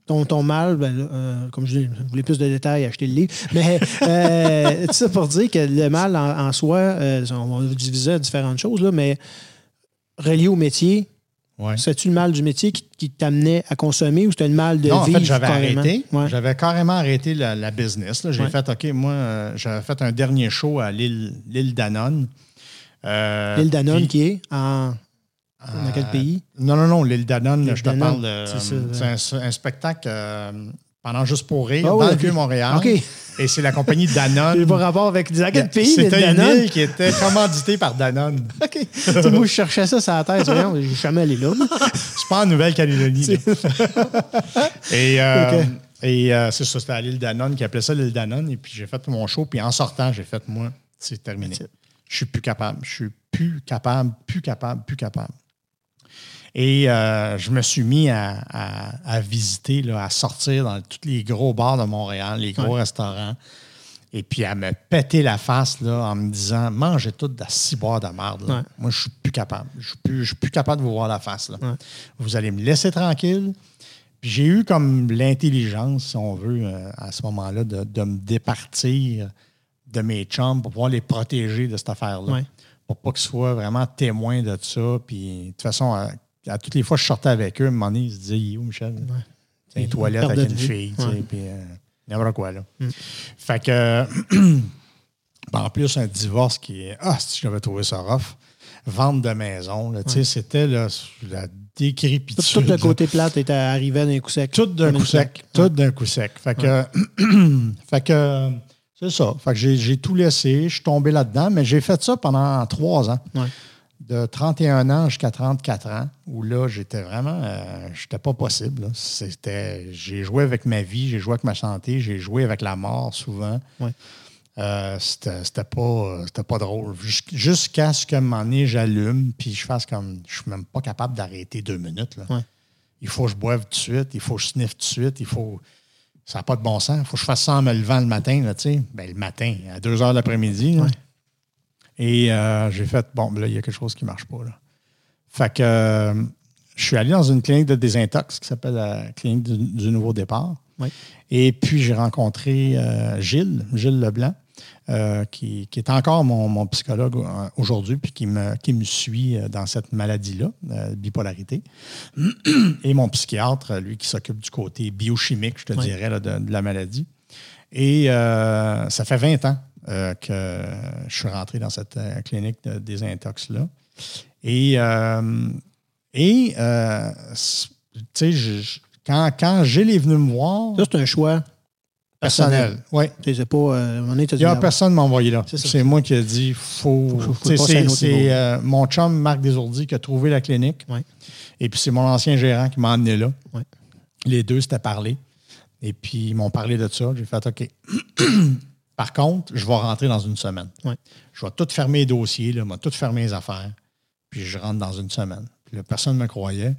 S1: ton, ton mal, ben, euh, comme je dis, voulez plus de détails, achetez le livre. *laughs* Mais euh, tout ça pour dire que le mal en, en soi, euh, on va diviser à différentes choses, là, mais relié au métier,
S2: Ouais.
S1: c'est-tu le mal du métier qui, qui t'amenait à consommer ou c'était le mal de
S2: Non, en
S1: vivre
S2: fait, j'avais
S1: carrément?
S2: arrêté.
S1: Ouais.
S2: J'avais carrément arrêté la, la business. J'ai
S1: Ouais.
S2: fait, OK, moi, euh, j'avais fait un dernier show à l'île, Danone. Euh,
S1: L'île Danone
S2: puis-
S1: qui est en. Dans quel
S2: Euh,
S1: pays?
S2: Non, non, non, l'île Danone, je te parle de.
S1: c'est ça,
S2: euh, C'est un, un spectacle euh, pendant Juste pour rire,
S1: Ah
S2: dans
S1: oui,
S2: le. Vieux-Montréal. Et c'est la compagnie Danone.
S1: Pas rapport avec. Quel pays,
S2: C'était une
S1: Danone?
S2: île qui était commanditée par Danone. *laughs*
S1: OK. Moi, je cherchais ça sur la tête. Je suis jamais allé là.
S2: C'est pas en Nouvelle-Calédonie. *laughs* et euh, et euh, c'est ça, c'était à l'île Danone qui appelait ça l'île Danone. Et puis j'ai fait mon show. Puis en sortant, j'ai fait, moi, c'est terminé. Je suis plus capable. Je suis plus capable, plus capable, plus capable. Et euh, je me suis mis à, à- à visiter, là, à sortir dans tous les gros bars de Montréal, les gros
S1: Ouais.
S2: restaurants. Et puis à me péter la face là, en me disant mangez tout de la ciboire de merde.
S1: Ouais.
S2: Moi, je suis plus capable. Je suis plus, je suis plus capable de vous voir la face. Là.
S1: Ouais.
S2: Vous allez me laisser tranquille. Puis j'ai eu comme l'intelligence, si on veut, euh, à ce moment-là, de, de me départir de mes chums pour pouvoir les protéger de cette affaire-là. Pour pas qu'ils soient vraiment témoins de ça. Puis de toute façon, à, toutes les fois que je sortais avec eux, à un moment donné, ils se disaient Il est où, Michel? C'est une toilette avec une fille, tu sais, puis euh, n'importe quoi, là.
S1: Mm.
S2: Fait que, ben, *clears throat* en plus, un divorce qui est. Ah, si j'avais trouvé ça rough. vente de maison. là. Tu sais, C'était la décrépitude.
S1: tout le côté plate était arrivé d'un coup sec.
S2: Tout d'un coup sec. Tout d'un coup sec. Fait que, *clears throat* fait que c'est ça. Fait que j'ai, j'ai tout laissé. Je suis tombé là-dedans, mais j'ai fait ça pendant trois ans.
S1: Ouais.
S2: De 31 ans jusqu'à 34 ans, où là, j'étais vraiment. euh, j'étais pas possible. C'était, j'ai joué avec ma vie, j'ai joué avec ma santé, j'ai joué avec la mort souvent.
S1: Ouais.
S2: Euh, c'était, c'était pas, c'était pas drôle. Jus- Jusqu'à ce qu'à un moment donné, j'allume, puis je fasse comme. Je suis même pas capable d'arrêter deux minutes. Là.
S1: Ouais.
S2: Il faut que je boive tout de suite, il faut que je sniffe tout de suite, il faut. Ça n'a pas de bon sens. Il faut que je fasse ça en me levant le matin, là, tu sais. Ben, le matin, à 2 heures l'après-midi.
S1: Ouais.
S2: Et euh, j'ai fait, bon, ben là, il y a quelque chose qui ne marche pas. Là. Fait que euh, je suis allé dans une clinique de désintox qui s'appelle la clinique du, du Nouveau Départ.
S1: Oui.
S2: Et puis, j'ai rencontré euh, Gilles, Gilles Leblanc, euh, qui, qui est encore mon, mon psychologue euh, aujourd'hui, puis qui me, qui me suit euh, dans cette maladie-là, euh, bipolarité. *clears throat* Et mon psychiatre, lui, qui s'occupe du côté biochimique, je te
S1: Oui.
S2: dirais, là, de, de la maladie. Et euh, ça fait 20 ans euh, que je suis rentré dans cette euh, clinique de désintox-là. Et, euh, et tu sais, je- quand, quand Gilles est venu me voir,
S1: Ça, c'est un choix
S2: personnel, oui.
S1: Tu sais, pas. euh,
S2: Il n'y a personne m'a envoyé là.
S1: C'est
S2: moi qui ai dit faut. C'est euh, mon chum Marc Desourdis qui a trouvé la clinique.
S1: Ouais.
S2: Et puis c'est mon ancien gérant qui m'a emmené là.
S1: Ouais.
S2: Les deux s'étaient parlé. Et puis ils m'ont parlé de ça. J'ai fait OK. *clears throat* Par contre, je vais rentrer dans une semaine.
S1: Ouais.
S2: Je vais tout fermer les dossiers, là, je vais tout fermer les affaires. Puis je rentre dans une semaine. Puis là, personne ne me croyait,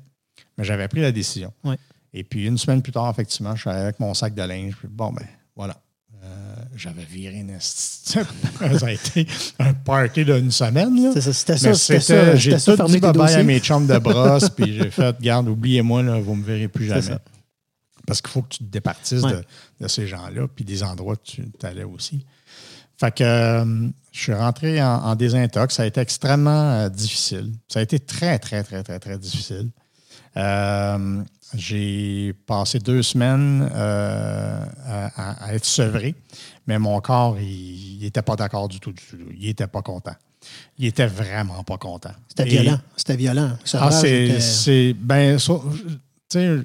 S2: mais j'avais pris la décision.
S1: Ouais.
S2: Et puis une semaine plus tard, effectivement, je suis allé avec mon sac de linge. Puis bon, ben voilà. Euh, j'avais viré une *laughs* Ça a été un party d'une semaine.
S1: C'était ça, c'était ça.
S2: J'ai tout dit bye-bye à mes chums de brosse, puis j'ai *laughs* fait, garde, oubliez-moi, vous ne me verrez plus jamais. Parce qu'il faut que tu te départisses
S1: Ouais.
S2: de, de ces gens-là, puis des endroits que tu allais aussi. Fait que euh, je suis rentré en, en désintox. Ça a été extrêmement euh, difficile. Ça a été très, très, très, très, très difficile. Euh, j'ai passé deux semaines euh, à, être sevré, mais mon corps, il n'était pas d'accord du tout, du tout. Il n'était pas content. Il était vraiment pas content.
S1: C'était
S2: Et-
S1: violent. C'était violent. Le
S2: ah, c'est. Ben, ça, tu sais,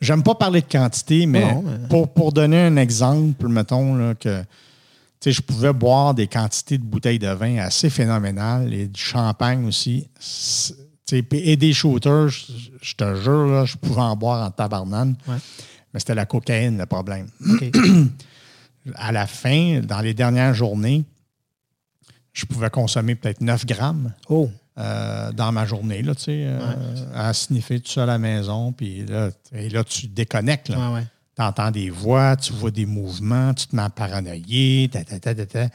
S2: j'aime pas parler de quantité, mais,
S1: Non, mais-
S2: Pour, pour donner un exemple, mettons, là, que je pouvais boire des quantités de bouteilles de vin assez phénoménales et du champagne aussi. Et des shooters, je, te jure, là, je pouvais en boire en tabarnane.
S1: Ouais.
S2: Mais c'était la cocaïne le problème. *clears throat* À la fin, dans les dernières journées, je pouvais consommer peut-être 9 grammes
S1: Oh,
S2: euh, dans ma journée, là, tu sais, euh, à sniffer tout seul à la maison. Puis là, et là, tu déconnectes. Là.
S1: ouais, ouais.
S2: Tu entends des voix, tu vois des mouvements, tu te mets à paranoïer. Ta, ta, ta, ta, ta.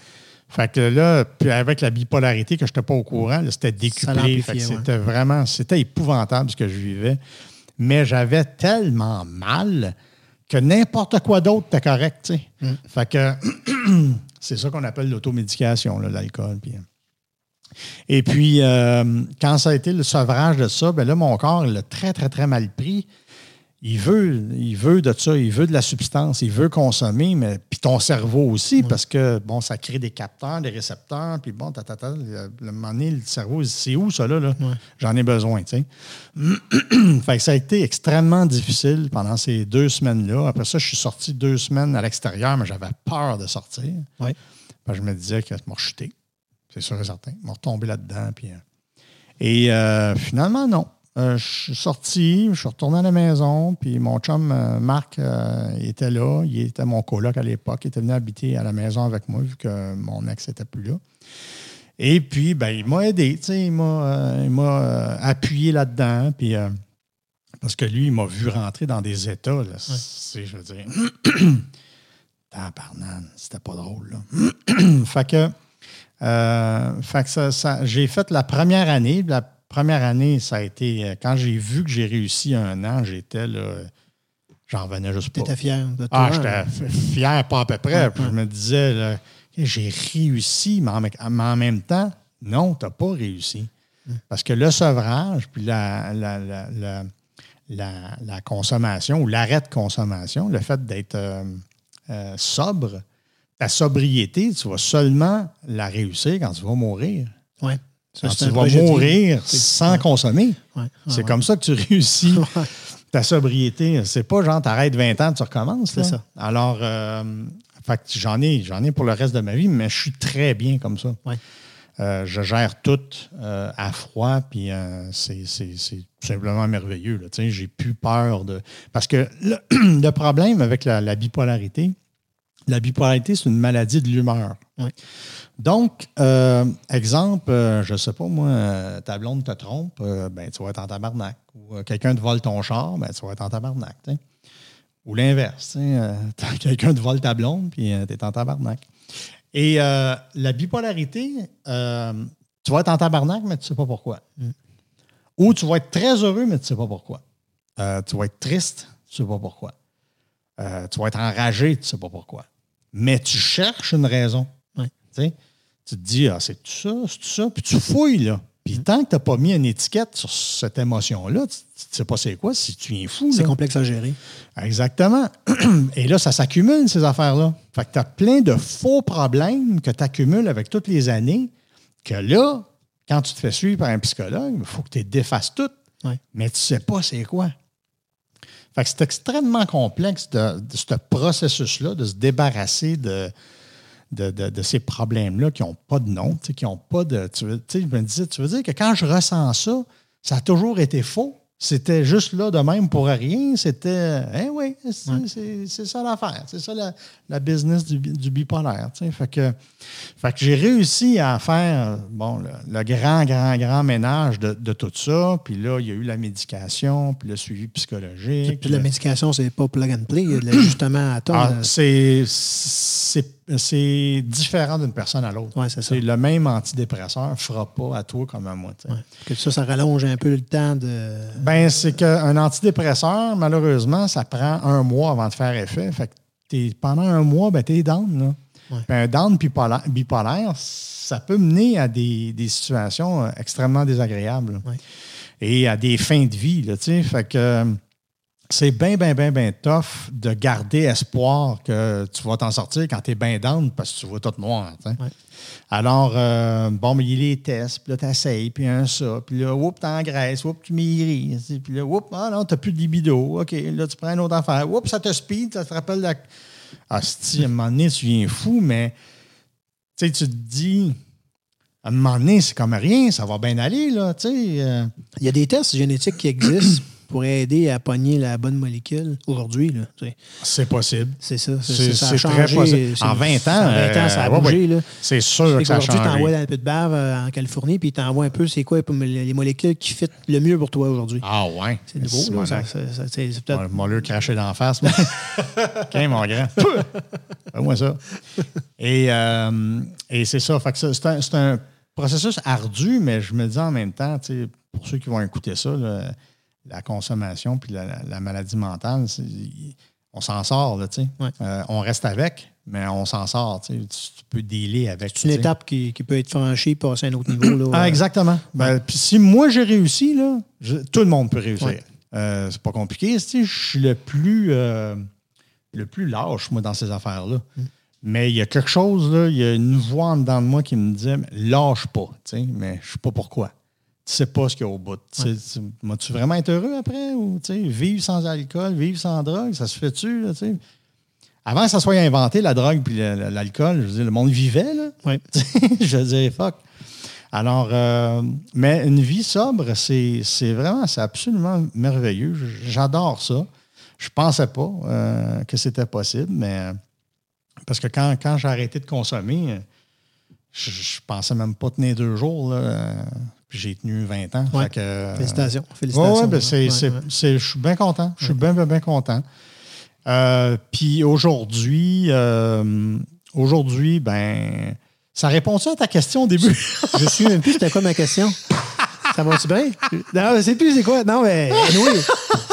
S2: Fait que là, puis avec la bipolarité que je n'étais pas au courant, c'était décuplé. C'était vraiment, c'était épouvantable ce que je vivais. Mais j'avais tellement mal que n'importe quoi d'autre était correct, tu sais.
S1: Mm.
S2: Fait que *clears throat* c'est ça qu'on appelle l'automédication, l'alcool. Puis, et puis, euh, quand ça a été le sevrage de ça, ben là, mon corps, il l'a très, très, très mal pris. Il veut, il veut de ça, il veut de la substance, il veut consommer, mais puis ton cerveau aussi, parce que, bon, ça crée des capteurs, des récepteurs, puis bon, tata, le, le moment donné, le cerveau, c'est où ça, là? là? J'en ai besoin, tu sais. *clears throat* fait que ça a été extrêmement difficile pendant ces deux semaines-là. Après ça, je suis sorti deux semaines à l'extérieur, mais j'avais peur de sortir. Parce que je me disais que je m'en chuté. C'est sûr et certain. Je m'en retombé là-dedans. Puis, euh, et euh, finalement, non. Euh, je suis sorti, je suis retourné à la maison, puis mon chum Marc il était là. Il était mon coloc à l'époque. Il était venu habiter à la maison avec moi, vu que mon ex n'était plus là. Et puis, ben, il m'a aidé, il m'a il m'a, appuyé là-dedans. Puis, parce que lui, il m'a vu rentrer dans des états. Là, je veux dire, *clears throat* tabarnane, c'était pas drôle. Là. *clears throat* fait que, fait que ça, ça- j'ai fait la première année. La première année, ça a été, euh, quand j'ai vu que j'ai réussi un an, j'étais là, j'en revenais juste pas.
S1: T'étais fier de toi.
S2: Ah, j'étais fier, pas à peu près. Puis je me disais, là, j'ai réussi, mais en, même temps, non, tu n'as pas réussi. Parce que le sevrage, puis la, la, la, la, la- la consommation ou l'arrêt de consommation, le fait d'être euh, euh, sobre, ta sobriété, tu vas seulement la réussir quand tu vas mourir. Quand
S1: c'est
S2: tu vas mourir sans consommer.
S1: Ouais, ouais,
S2: C'est comme ça que tu réussis *laughs* ta sobriété. C'est pas genre t'arrêtes 20 ans, tu recommences.
S1: C'est ça.
S2: Alors, euh, j'en ai, j'en ai pour le reste de ma vie, mais je suis très bien comme ça.
S1: Ouais.
S2: Euh, je gère tout euh, à froid, puis euh, c'est, c'est simplement merveilleux. Là, Tu sais, j'ai plus peur de. Parce que le, *clears throat* le problème avec la, la bipolarité, la bipolarité, c'est une maladie de l'humeur. Donc, euh, exemple, euh, je sais pas, moi, euh, ta blonde te trompe, euh, ben, tu vas être en tabarnak. Ou quelqu'un te vole ton char, ben, tu vas être en tabarnak. Ou l'inverse, *laughs* quelqu'un te vole ta blonde, puis tu es en tabarnak. Et la bipolarité, tu vas être en tabarnak, mais tu ne sais pas pourquoi. Ou tu vas être très heureux, mais tu ne sais pas pourquoi. Tu vas être triste, tu ne sais pas pourquoi. Tu vas être enragé, tu ne sais pas pourquoi. Mais tu cherches une raison.
S1: Ouais.
S2: Tu te dis, ah, c'est tout ça, c'est tout ça, puis tu fouilles, là. Puis tant que tu n'as pas mis une étiquette sur cette émotion-là, tu ne sais pas c'est quoi, si tu es fou.
S1: C'est complexe à gérer.
S2: Exactement. *clears throat* Et là, ça s'accumule, ces affaires-là. Fait que tu as plein de faux problèmes que tu accumules avec toutes les années, que là, quand tu te fais suivre par un psychologue, il faut que tu les défasses toutes.
S1: Ouais.
S2: Mais tu sais pas c'est quoi. C'est extrêmement complexe de, ce processus-là, de se débarrasser de, ces problèmes-là qui n'ont pas de nom, qui n'ont pas de. Tu, je me disais, tu veux dire que quand je ressens ça, ça a toujours été faux? C'était juste là de même pour rien. C'était. Eh oui, c'est
S1: Ouais.
S2: ça l'affaire. C'est ça la, la business du, bi- du bipolaire. tu sais. Fait que, fait que j'ai réussi à faire bon, le, le grand, grand, grand ménage de, de tout ça. Puis là, il y a eu la médication, puis le suivi psychologique.
S1: Puis la médication, c'est pas plug and play. Il y a de *clears throat* l'ajustement à tonnes.
S2: Ah, c'est, c'est, différent d'une personne à l'autre.
S1: Ouais, c'est ça.
S2: Le même antidépresseur ne fera pas à toi comme à moi.
S1: ouais. Que ça, ça rallonge un peu le temps de.
S2: Ben, c'est qu'un antidépresseur, malheureusement, ça prend un mois avant de faire effet. Fait que t'es- pendant un mois, ben, tu es down. Là.
S1: Ouais.
S2: Puis un down bipolaire, bipolaire, ça peut mener à des, des situations euh, extrêmement désagréables. Et à des fins de vie. Là, tu sais. fait que euh, c'est bien, bien, bien, bien tough de garder espoir que tu vas t'en sortir quand tu es bien down parce que tu vois tout noir.
S1: Ouais.
S2: Alors, euh, bon, mais il y a les tests, puis là, tu essayes, puis un ça, puis là, oups, t'engraisses, oups, tu maigris, puis là, oups, ah non, t'as plus de libido, OK, là, tu prends une autre affaire, oups, ça te speed, ça te rappelle la. Ah, si, à un moment donné, tu viens fou, mais tu sais, tu te dis, à un moment donné, c'est comme rien, ça va bien aller, là, tu sais. euh,
S1: Il y a des tests génétiques qui existent pour aider à pogner la bonne molécule aujourd'hui.
S2: c'est possible.
S1: C'est ça.
S2: C'est très possible. En 20 ans,
S1: En 20 ans, ça a
S2: euh,
S1: bougé.
S2: ouais. C'est sûr que ça a
S1: Aujourd'hui, tu envoies un peu de bave euh, en Californie, puis tu envoies un peu c'est quoi les molécules qui fit le mieux pour toi aujourd'hui.
S2: Ah ouais.
S1: C'est nouveau. là, c'est peut-être-
S2: M'a le craché d'en face. *laughs* OK, mon grand. *laughs* Fais-moi ça. Et, euh, et c'est ça. Fait que ça, c'est, un, processus ardu, mais je me dis en même temps, pour ceux qui vont écouter ça, là, la consommation puis la, la- la maladie mentale, on s'en sort. Là, tu sais.
S1: Ouais.
S2: Euh, on reste avec, mais on s'en sort. Tu, sais. Tu- tu peux dealer avec.
S1: C'est une étape qui, qui peut être franchie passer à un autre niveau. Là,
S2: Ah, exactement. Ben, puis si moi j'ai réussi, là, je- tout le monde peut réussir.
S1: Ouais.
S2: Euh, c'est pas compliqué. Je suis le plus, euh, le plus lâche, moi, dans ces affaires-là.
S1: Mm.
S2: Mais il y a quelque chose, là, il y a une voix en dedans de moi qui me disait lâche pas, tu sais, mais je sais pas pourquoi. Tu sais pas ce qu'il y a au bout. Tu sais, tu- vraiment être heureux après? Ou vivre sans alcool, vivre sans drogue, ça se fait-tu? Avant que ça soit inventé, la drogue puis l'alcool, je veux dire, le monde vivait, là.
S1: Ouais. *laughs*
S2: je veux dire, fuck. Alors, euh, mais une vie sobre, c'est c'est vraiment, c'est absolument merveilleux. J'adore ça. Je pensais pas euh, que c'était possible, mais parce que quand, quand j'ai arrêté de consommer, je, je pensais même pas tenir deux jours. Là, euh, j'ai tenu 20 ans.
S1: Ouais.
S2: Fait que,
S1: Félicitations.
S2: Ouais,
S1: Félicitations.
S2: ouais, ben, c'est- c'est- c'est- je suis bien content. Je suis bien, bien, bien content. Euh, Puis aujourd'hui, euh, aujourd'hui, ben, ça répond ça à ta question au début?
S1: Je suis même plus, c'était quoi ma question? Ça va-tu bien? Non, je sais plus c'est quoi. Non, mais oui.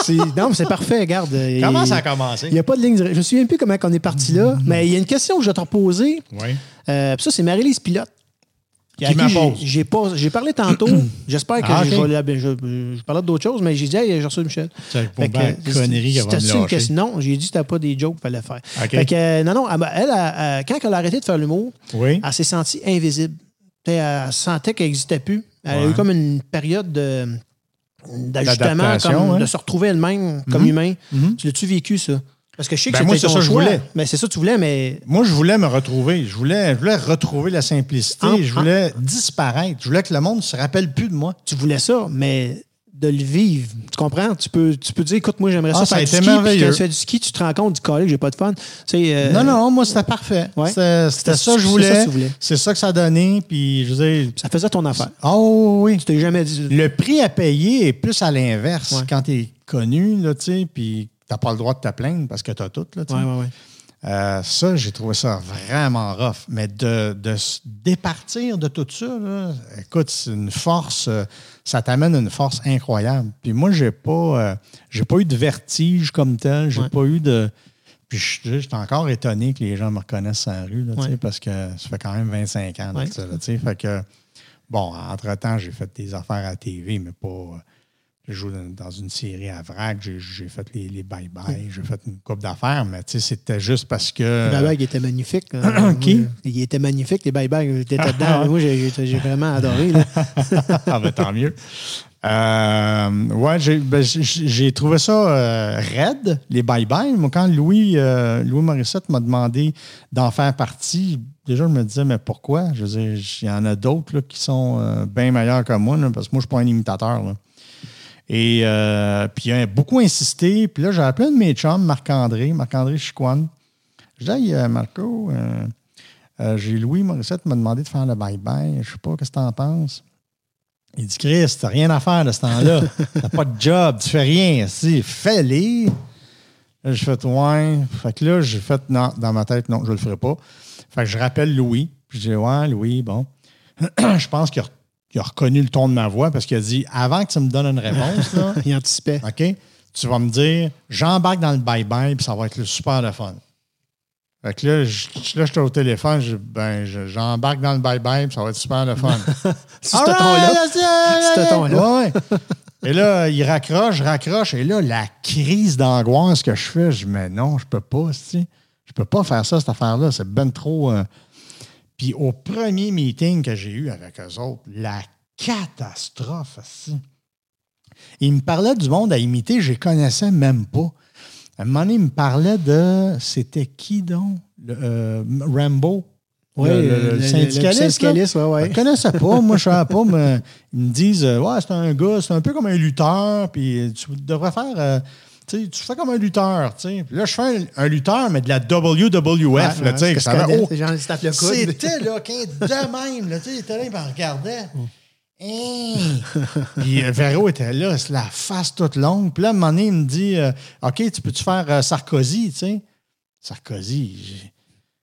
S1: C'est, non, mais c'est parfait, regarde.
S2: Comment
S1: il,
S2: ça a commencé?
S1: Il n'y a pas de ligne. directe. Je me souviens plus comment on est parti là, mais il y a une question que je vais te reposer.
S2: Oui.
S1: Euh, puis ça, c'est Marie-Lise Pilote. J'ai-. J'ai, pas- j'ai parlé tantôt. *clears throat* J'espère que
S2: Ah,
S1: je, parlais d'autres choses, mais j'ai dit, hey, j'ai reçu Michel.
S2: C'est connerie
S1: question? Non, j'ai dit c'était pas des jokes qu'il fallait faire.
S2: OK.
S1: Fait que, euh, non, non, elle, elle, elle, quand elle a arrêté de faire l'humour,
S2: Oui.
S1: elle s'est sentie invisible. Elle sentait qu'elle n'existait plus. Elle a eu comme une période de- d'ajustement,
S2: ouais.
S1: de se retrouver elle-même comme humain.
S2: Mhm.
S1: Tu l'as-tu vécu, ça? Parce que je sais que
S2: Ben, moi, c'est
S1: ton
S2: ça que je voulais.
S1: Ben, c'est ça que tu voulais, mais
S2: Moi, je voulais me retrouver. Je voulais, je voulais retrouver la simplicité.
S1: En-
S2: je voulais disparaître. Je voulais que le monde ne se rappelle plus de moi.
S1: tu voulais ça, mais de le vivre, tu comprends? Tu peux, tu peux dire, écoute, moi, j'aimerais
S2: Ah,
S1: ça
S2: ça
S1: faire
S2: a
S1: du ski,
S2: merveilleux.
S1: quand tu fais du ski, tu te rends compte du collègue, j'ai pas de fun. Tu sais, euh,
S2: non, non, moi, c'était parfait.
S1: Ouais.
S2: C'était ça que je voulais. C'est ça que ça a donné. Puis, je veux dire,
S1: Ça faisait ton affaire.
S2: oh oui.
S1: Tu t'es jamais dit.
S2: Le prix à payer est plus à l'inverse.
S1: Ouais.
S2: Quand tu es connu, là, tu sais, puis n'as pas le droit de te plaindre parce que tu as tout, là.
S1: Ouais, ouais, ouais.
S2: Euh, ça, j'ai trouvé ça vraiment rough. Mais de, de se départir de tout ça, là, écoute, c'est une force, euh, ça t'amène une force incroyable. Puis moi, j'ai pas, euh, j'ai pas eu de vertige comme tel, j'ai
S1: Ouais.
S2: pas eu de. Puis je j'étais encore étonné que les gens me reconnaissent en rue, là,
S1: Ouais.
S2: parce que ça fait quand même 25 ans
S1: Ouais.
S2: ça. Fait que, bon, entre-temps, j'ai fait des affaires à la TV, mais pas. J'ai joué dans, une série à VRAC, j'ai, fait les, les bye-bye, j'ai fait une coupe d'affaires, mais tu sais, c'était juste parce que.
S1: Les bye-bye étaient magnifiques. hein. *clears throat*
S2: Qui?
S1: Moi, Il était magnifique, les bye-bye. J'étais *laughs* dedans. Moi, j'ai, vraiment adoré. *laughs*
S2: ah, ben, tant mieux. Euh, ouais, j'ai, ben, j'ai- trouvé ça euh, raide, les bye-bye. Moi, quand Louis, euh, Louis Morissette m'a demandé d'en faire partie, déjà, je me disais, mais pourquoi? Je veux dire, il y en a d'autres qui sont bien meilleurs que moi, là, parce que moi, je ne suis pas un imitateur. là. Et euh, puis, il a beaucoup insisté. Puis là, j'ai appelé un de mes chums, Marc-André, Marc-André Chicoine. Je dis, hey, euh, Marco, euh, euh, j'ai Louis Morissette m'a demandé de faire le bye-bye. Je sais pas, qu'est-ce que tu en penses? Il dit, Chris, t'as rien à faire de ce temps-là. *laughs* T'as pas de job, tu fais rien. Si, fais-les. Là, j'ai fait, ouais. Fait que là, j'ai fait, non, dans ma tête, non, je le ferai pas. Fait que je rappelle Louis. Puis je dis, ouais, Louis, bon. *clears throat* je pense qu'il a, il a reconnu le ton de ma voix parce qu'il a dit, avant que tu me donnes une réponse, là, *laughs*
S1: Il anticipait.
S2: OK? Tu vas me dire, j'embarque dans le bye-bye, puis ça va être le super le fun. Fait que là, je- là, j'étais au téléphone, je, ben, je- j'embarque dans le bye-bye, puis ça va être super le fun. *laughs*
S1: Sur Ce ton-là.
S2: Ouais. Et là, il raccroche, raccroche, et là, la crise d'angoisse que je fais, je dis, mais non, je peux pas, tu Je peux pas faire ça, cette affaire-là. C'est ben trop. euh. Puis au premier meeting que j'ai eu avec eux autres, la catastrophe, esti. Il me parlait du monde à imiter, je les connaissais même pas. À un moment donné, il me parlait de. C'était qui donc? Le, euh, Rambo.
S1: Oui,
S2: le, le- le syndicaliste.
S1: syndicaliste, ouais,
S2: Je
S1: ouais.
S2: ne connaissais pas, moi je ne savais pas, mais ils me disent euh, Ouais, c'est un gars, c'est un peu comme un lutteur, puis tu devrais faire. euh, tu sais, tu fais comme un lutteur, tu sais. Puis là, je fais un, un lutteur, mais de la WWF, là, tu sais, que ça avait
S1: coude.
S2: C'était là, qu'un de même, là, tu sais, il était là, il me regardait. Hein? Puis euh, Véro était là, c'est la face toute longue. Puis là, à un moment donné, il me dit euh, OK, tu peux-tu faire euh, Sarkozy, tu sais? Sarkozy.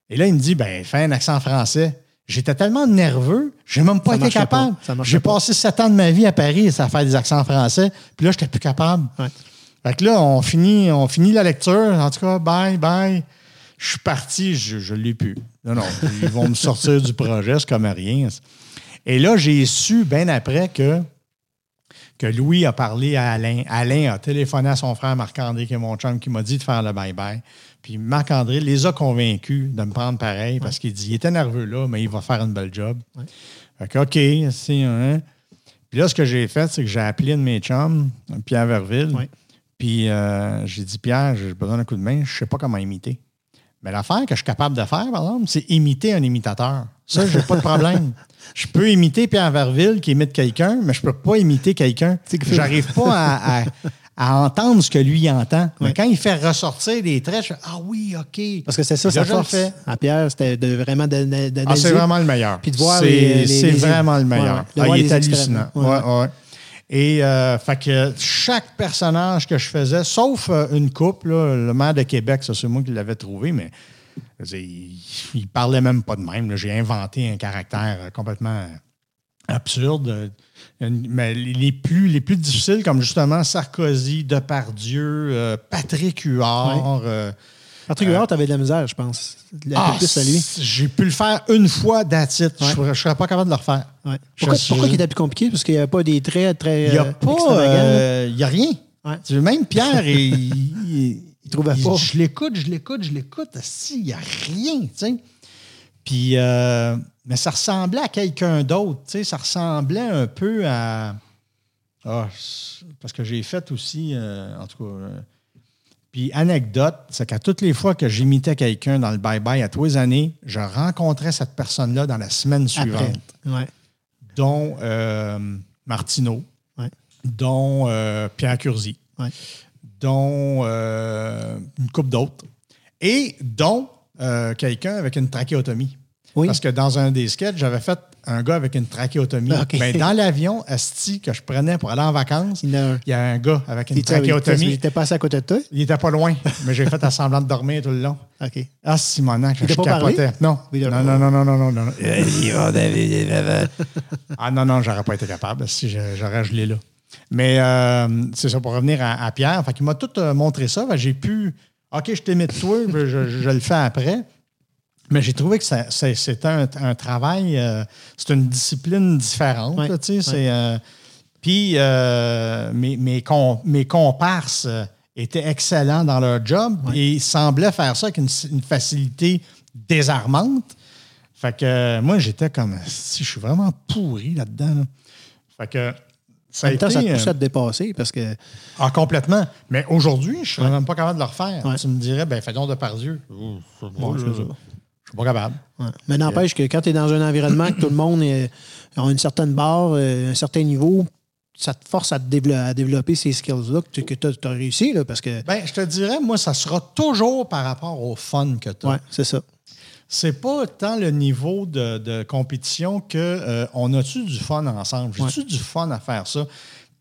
S2: Et là, il me dit ben, fais un accent français. J'étais tellement nerveux, j'ai même pas
S1: Ça
S2: été capable. J'ai
S1: pas.
S2: passé sept ans de ma vie à Paris à faire des accents français. Puis là, j'étais plus capable.
S1: Ouais.
S2: Fait que là, on finit, on finit la lecture. En tout cas, bye, bye. Je suis parti, je ne l'ai plus. Non, non, ils vont me sortir du projet, c'est comme rien. Et là, j'ai su bien après que, que Louis a parlé à Alain. Alain a téléphoné à son frère Marc-André, qui est mon chum, qui m'a dit de faire le bye-bye. Puis Marc-André les a convaincus de me prendre pareil parce qu'il dit il était nerveux là, mais il va faire une belle job.
S1: Ouais.
S2: Fait que, OK, c'est un. Puis là, ce que j'ai fait, c'est que j'ai appelé un de mes chums, Pierre Verville.
S1: Ouais.
S2: Puis euh, j'ai dit, Pierre, j'ai besoin d'un coup de main, je ne sais pas comment imiter. Mais l'affaire que je suis capable de faire, par exemple, c'est imiter un imitateur. Ça, j'ai pas de problème. *laughs* Je peux imiter Pierre Verville qui imite quelqu'un, mais je peux pas imiter quelqu'un. J'arrive pas à, à- à entendre ce que lui entend. Mais quand il fait ressortir des traits, je Ah oui, OK.
S1: Parce que c'est ça,
S2: là,
S1: sa force. À Pierre, c'était de vraiment de, de-
S2: Ah, c'est
S1: d'analyser.
S2: vraiment le meilleur.
S1: Puis de voir
S2: C'est- vraiment le meilleur.
S1: Ouais,
S2: Ah, il est hallucinant.
S1: Ouais,
S2: ouais. Et euh, fait que chaque personnage que je faisais, sauf euh, une coupe, là, le maire de Québec, ça c'est moi qui l'avais trouvé, mais il, il parlait même pas de même. J'ai inventé un caractère euh, complètement absurde. Euh, Mais les plus, les plus difficiles, comme justement Sarkozy, Depardieu, euh, Patrick Huard. euh,
S1: Patrick Huard, t'avais de la misère, je pense.
S2: Ah,
S1: à lui.
S2: J'ai pu le faire une fois d'attitude. Je
S1: Ouais.
S2: ne serais pas capable de le refaire.
S1: Ouais. Pourquoi,
S2: Je-
S1: pourquoi
S2: je-
S1: il était plus compliqué? Parce qu'il n'y avait pas des traits très.
S2: Il n'y a
S1: euh,
S2: pas. euh, Il n'y a rien.
S1: Ouais.
S2: Tu veux, Même Pierre, il, il- *laughs*
S1: trouvait
S2: il-
S1: pas.
S2: Je l'écoute, je l'écoute, je l'écoute. Si, il n'y a rien, tu sais. Puis, euh, mais ça ressemblait à quelqu'un d'autre. tu sais, Ça ressemblait un peu à. Ah, parce que j'ai fait aussi, euh, en tout cas. Puis, anecdote, c'est qu'à toutes les fois que j'imitais quelqu'un dans le bye-bye à tous les années, je rencontrais cette personne-là dans la semaine suivante.
S1: Ouais.
S2: dont euh, Martineau,
S1: Ouais.
S2: dont euh, Pierre Curzi,
S1: Ouais.
S2: dont euh, une coupe d'autres, et dont quelqu'un avec une trachéotomie.
S1: Oui.
S2: Parce que dans un des sketchs, j'avais fait un gars avec une trachéotomie.
S1: OK.
S2: Ben, dans l'avion, Asti, que je prenais pour aller en vacances,
S1: Il y a un.
S2: il y a un gars avec une
S1: était- il
S2: trachéotomie.
S1: était passé à côté de toi?
S2: Il était pas loin, mais j'ai fait à semblant de dormir tout le long.
S1: OK.
S2: Ah, Simonac, je
S1: pas
S2: capotais. Non. Non, non, non, non, non, non, non, non. Ah non, non, j'aurais pas été capable si j'aurais gelé là. Mais euh, c'est ça, pour revenir à, à Pierre, fait il m'a tout euh, montré ça. J'ai pu, OK, je t'imite toi, je, je- je le fais après. Mais j'ai trouvé que c'était un, un travail, euh, c'est une discipline différente. Tu sais, euh, puis euh, mes, mes, com- mes comparses étaient excellents dans leur job et ils semblaient faire ça avec une, une facilité désarmante. Fait que moi, j'étais comme si je suis vraiment pourri là-dedans. là. Fait que ça
S1: En
S2: a
S1: même temps,
S2: été.
S1: ça te pousse à te dépasser parce que.
S2: ah, complètement. Mais aujourd'hui, je ne serais même pas capable de le refaire. Tu me dirais, ben, fais donc de par Dieu. Je
S1: ça.
S2: Suis pas capable.
S1: Ouais. Mais n'empêche que quand tu es dans un environnement que tout le monde est- a une certaine barre, euh, un certain niveau, ça te force à, te à développer ces skills-là que tu as, réussi. Là, parce que.
S2: Ben, je te dirais, moi, ça sera toujours par rapport au fun que tu as.
S1: Ouais, c'est ça.
S2: C'est pas tant le niveau de, de compétition que euh, on a-tu du fun ensemble? J'ai-tu du fun à faire ça?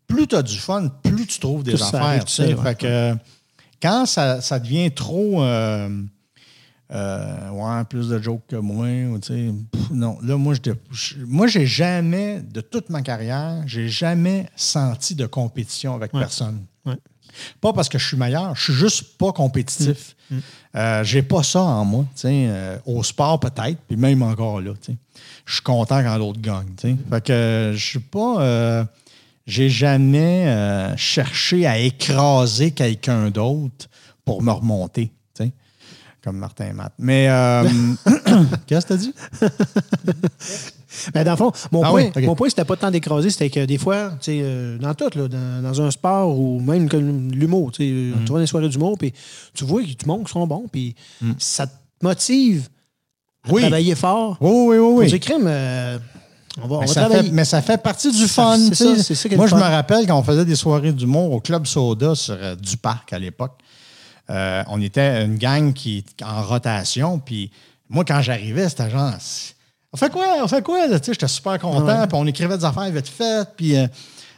S2: Plus tu as du fun, plus tu trouves des
S1: ça
S2: affaires. tu sais.
S1: ouais.
S2: Fait que, quand ça, ça devient trop. euh, euh, ouais, plus de jokes que moi. ou tu sais, pff, non, là, moi, je, moi, j'ai jamais, de toute ma carrière, j'ai jamais senti de compétition avec personne.
S1: Ouais.
S2: Pas parce que je suis meilleur, je suis juste pas compétitif.
S1: Mm.
S2: Euh, j'ai pas ça en moi. tu sais. Euh, au sport, peut-être, puis même encore là. tu sais. Je suis content quand l'autre gagne. tu sais. Fait que je suis pas. j'ai jamais cherché à écraser quelqu'un d'autre pour me remonter. tu sais. Comme Martin et Matt. Mais euh, *laughs* qu'est-ce que tu as dit?
S1: Mais *laughs* dans le fond, mon
S2: Ah
S1: point,
S2: oui, ok.
S1: mon point c'était pas tant d'écraser, c'était que des fois, tu sais, euh, dans tout, là, dans, dans un sport ou même comme l'humour, tu sais,
S2: Mm.
S1: tu vas dans les soirées d'humour, puis tu vois que du monde qui sont bons, puis
S2: Mm.
S1: ça te motive à
S2: Oui.
S1: travailler fort.
S2: Oui, oui, oui. Oui.
S1: crime, euh, on va, on
S2: Mais
S1: va
S2: ça,
S1: travailler.
S2: fait, mais ça fait partie du fun.
S1: ça, ça
S2: Moi,
S1: le
S2: je me rappelle quand on faisait des soirées d'humour au Club Soda sur euh, du Parc à l'époque. Euh, on était une gang qui en rotation. Puis moi, quand j'arrivais, c'était genre. On fait quoi? On fait quoi? là? Tu sais, J'étais super content. Puis on écrivait des affaires vite faites. Puis euh,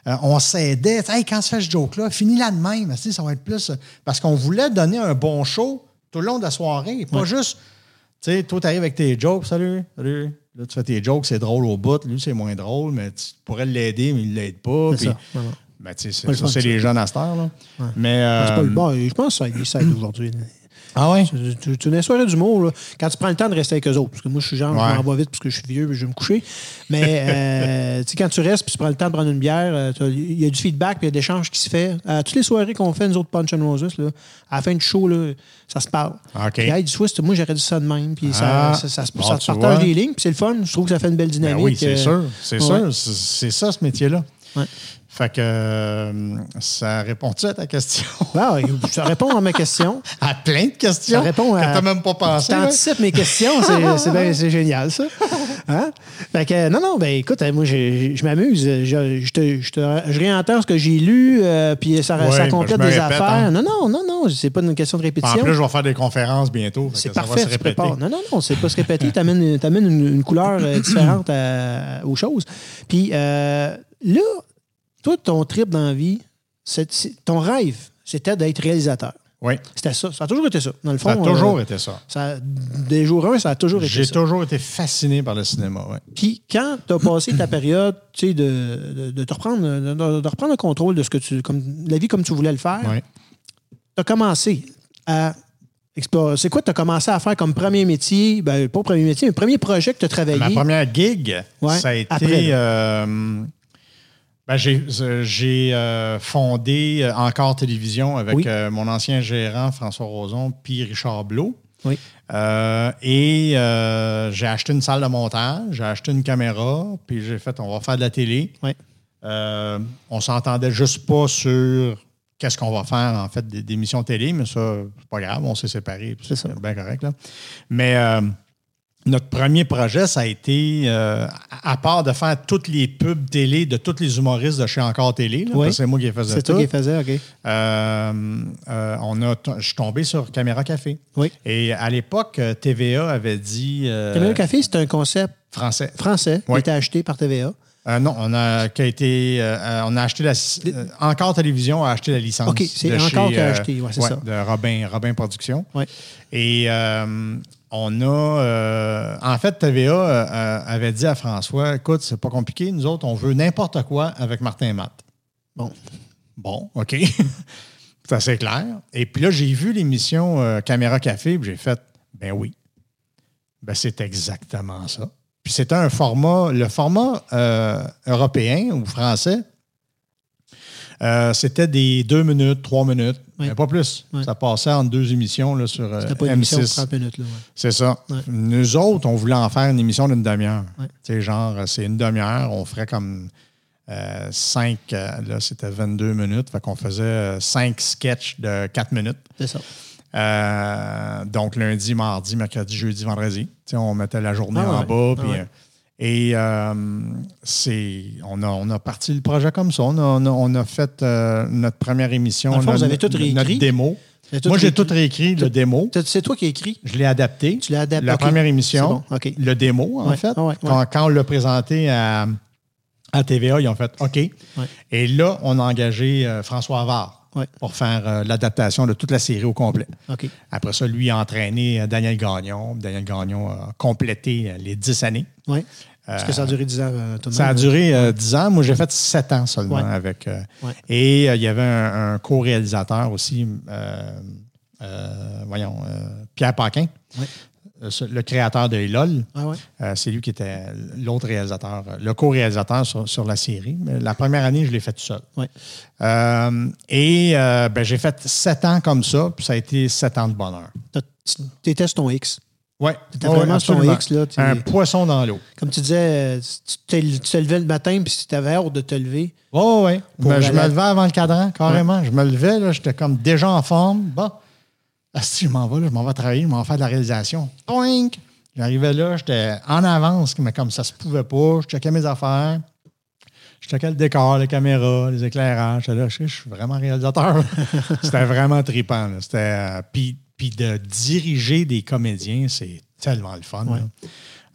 S2: euh, on s'aidait. Hey, quand tu fais ce joke-là, finis là de même. Ça va être plus. euh, Parce qu'on voulait donner un bon show tout le long de la soirée. Pas juste. Tu sais, toi, tu arrives avec tes jokes, salut, salut. Là, tu fais tes jokes, c'est drôle au bout. Lui, c'est moins drôle, mais tu pourrais l'aider, mais il ne l'aide pas.
S1: Ça.
S2: Ben, tu sais, c'est, ça, c'est les jeunes à cette heure, là. Mais. euh,
S1: C'est pas le bon. Je pense que ça aide aujourd'hui.
S2: ah ouais?
S1: Dans les soirées d'humour, là, quand tu prends le temps de rester avec eux autres, parce que moi, je suis genre,
S2: Ouais.
S1: je m'en vais vite parce que je suis vieux et je vais me coucher. Mais euh, *laughs* quand tu restes puis tu prends le temps de prendre une bière, euh, il y a du feedback puis il y a des échanges qui se fait. À toutes les soirées qu'on fait, nous autres Punch and Roses, là, à la fin du show, là, ça se parle.
S2: OK.
S1: Puis, hey, du twist, moi, j'aurais dit ça de même. Puis ça,
S2: Ah.
S1: ça, ça
S2: Bon,
S1: ça te partage les lignes, puis c'est le fun. Je trouve que ça fait une belle
S2: Ben
S1: dynamique.
S2: oui, c'est
S1: euh,
S2: sûr. C'est
S1: ouais.
S2: sûr. C'est, c'est ça, ce métier-là.
S1: Ouais.
S2: Fait que euh, ça répond-tu à ta question? *laughs*
S1: Ah, ça répond à ma question.
S2: à plein de questions
S1: Ça répond à-
S2: que tu n'as même pas
S1: Tu
S2: pensé. ouais.
S1: anticipes mes questions, c'est, *laughs* c'est génial, ça. Hein? Fait que, non, non, ben écoute, moi, je m'amuse. Je, je, te- je, te- je réentends ce que j'ai lu, euh, puis ça, ça
S2: ben,
S1: complète des
S2: répète,
S1: affaires.
S2: hein.
S1: Non, non, non, non, c'est pas une question de
S2: En
S1: répétition.
S2: plus, je vais faire des conférences bientôt.
S1: C'est
S2: que ça va
S1: parfait,
S2: se
S1: tu
S2: répéter.
S1: prépares. Non, non, non, c'est pas se répéter. Tu amènes, une, une couleur euh, différente à- aux choses. Puis euh, là, toi, ton trip dans la vie, c'est- ton rêve, c'était d'être réalisateur.
S2: Oui,
S1: C'était ça. Ça a toujours été ça. Dans le fond,
S2: ça a toujours
S1: euh,
S2: été ça.
S1: ça, des jours 1, ça a toujours été
S2: J'ai
S1: ça.
S2: toujours été fasciné par le cinéma. Ouais.
S1: Puis quand tu as passé ta période, tu sais, de, de, de te reprendre, de, de reprendre le contrôle de ce que tu, comme la vie comme tu voulais le faire,
S2: Ouais.
S1: tu as commencé à explorer. C'est quoi que tu as commencé à faire comme premier métier? Ben, pas premier métier, mais premier projet que tu as travaillé?
S2: Ma première gig,
S1: Ouais,
S2: ça a été.
S1: après,
S2: euh, ben, j'ai euh, euh, fondé euh, Encore Télévision avec
S1: Oui.
S2: euh, mon ancien gérant François Roson puis Richard Blot.
S1: Oui.
S2: Euh, et j'ai acheté une salle de montage, j'ai acheté une caméra, puis j'ai fait, on va faire de la télé.
S1: Oui.
S2: On s'entendait juste pas sur qu'est-ce qu'on va faire, en fait, des, télé, mais ça, c'est pas grave, on s'est séparés.
S1: C'est
S2: bien correct, là. Mais notre premier projet, ça a été, euh, à part de faire toutes les pubs télé de tous les humoristes de chez Encore Télé,
S1: Oui.
S2: c'est moi qui les faisais
S1: C'est toi qui les faisais, OK.
S2: Euh, euh, on a je suis tombé sur Caméra Café.
S1: Oui.
S2: Et à l'époque, TVA avait dit.
S1: Caméra Café, c'est un concept
S2: Français.
S1: français qui
S2: Oui.
S1: a été acheté par TVA.
S2: Euh, non, on a, qui a été, euh, on a acheté la. euh, encore Télévision a acheté la licence.
S1: OK, c'est Encore qui a acheté, ouais, c'est ça.
S2: De Robin, Robin Productions.
S1: Oui.
S2: Et euh, on a. euh, en fait, TVA euh, euh, avait dit à François écoute, c'est pas compliqué, nous autres, on veut n'importe quoi avec Martin et Matt.
S1: Bon.
S2: Bon, OK. *laughs* c'est assez clair. Et puis là, j'ai vu l'émission Caméra Café, puis j'ai fait ben oui. Ben, c'est exactement ça. Puis c'était un format, le format européen ou français, euh, c'était des deux minutes, trois minutes,
S1: Oui.
S2: mais pas plus.
S1: Oui.
S2: Ça passait en deux émissions là, sur euh,
S1: C'était pas une émission de
S2: M6.
S1: 30 minutes. Là, ouais.
S2: C'est ça.
S1: Ouais.
S2: Nous autres, on voulait en faire une émission d'une demi-heure.
S1: Ouais.
S2: Tu sais, genre, euh, c'est une demi-heure, on ferait comme euh, cinq, euh, là, c'était 22 minutes, fait qu'on faisait euh, cinq sketchs de quatre minutes.
S1: C'est ça.
S2: Euh, donc, lundi, mardi, mercredi, jeudi, vendredi. On mettait la journée
S1: Ah
S2: en
S1: ouais.
S2: bas.
S1: Ah
S2: puis,
S1: ouais.
S2: Et euh, c'est, on, a, on a parti le projet comme ça. On a, on a, on a fait euh, notre première émission.
S1: Dans le fond,
S2: notre-
S1: vous avez tout réécrit?
S2: Notre démo. Moi, j'ai tout réécrit, le démo.
S1: C'est- toi qui as écrit?
S2: Je l'ai adapté.
S1: Tu l'as adapté.
S2: La première émission,
S1: bon,
S2: le démo, en
S1: Ouais,
S2: fait.
S1: ouais,
S2: Quand, quand on l'a présenté à, à TVA, ils ont fait OK. Et là, on a engagé euh, François Havard
S1: Ouais.
S2: pour faire euh, l'adaptation de toute la série au complet. Après ça, lui a entraîné euh, Daniel Gagnon. Daniel Gagnon a complété euh, les 10 années.
S1: Oui. Est-ce que ça a duré 10 ans, tout
S2: Ça a duré euh, 10 ans. Moi, j'ai fait 7 ans seulement
S1: Ouais.
S2: avec.
S1: Ouais.
S2: Et il y avait un, un co-réalisateur aussi, voyons, Pierre Paquin,
S1: Ouais.
S2: Le créateur de LOL.
S1: Ah ouais.
S2: Euh, c'est lui qui était l'autre réalisateur, euh, le co-réalisateur sur, sur la série. La première année, je l'ai fait tout seul.
S1: Ouais.
S2: Euh, et euh, ben, j'ai fait sept ans comme ça, puis ça a été sept ans de bonheur.
S1: Tu étais sur ton X.
S2: Oui,
S1: T'étais vraiment sur ton X, là. tu-
S2: Un poisson dans l'eau.
S1: Comme tu disais, euh, tu te, tu levais le matin, puis si tu avais hâte de te lever,
S2: Oh, oui.
S1: Pour
S2: je me levais avant le cadran, carrément. Je me levais, là, j'étais comme déjà en forme. Bon, ah, si je m'en vais, là, je m'en vais travailler, je m'en vais faire de la réalisation. Toink! J'arrivais là, j'étais en avance, mais comme ça se pouvait pas, je checkais mes affaires. Je checkais le décor, les caméras, les éclairages. J'étais là, je, suis vraiment réalisateur. *laughs* C'était vraiment trippant. C'était, euh, puis, puis de diriger des comédiens, c'est tellement le fun.
S1: Ouais.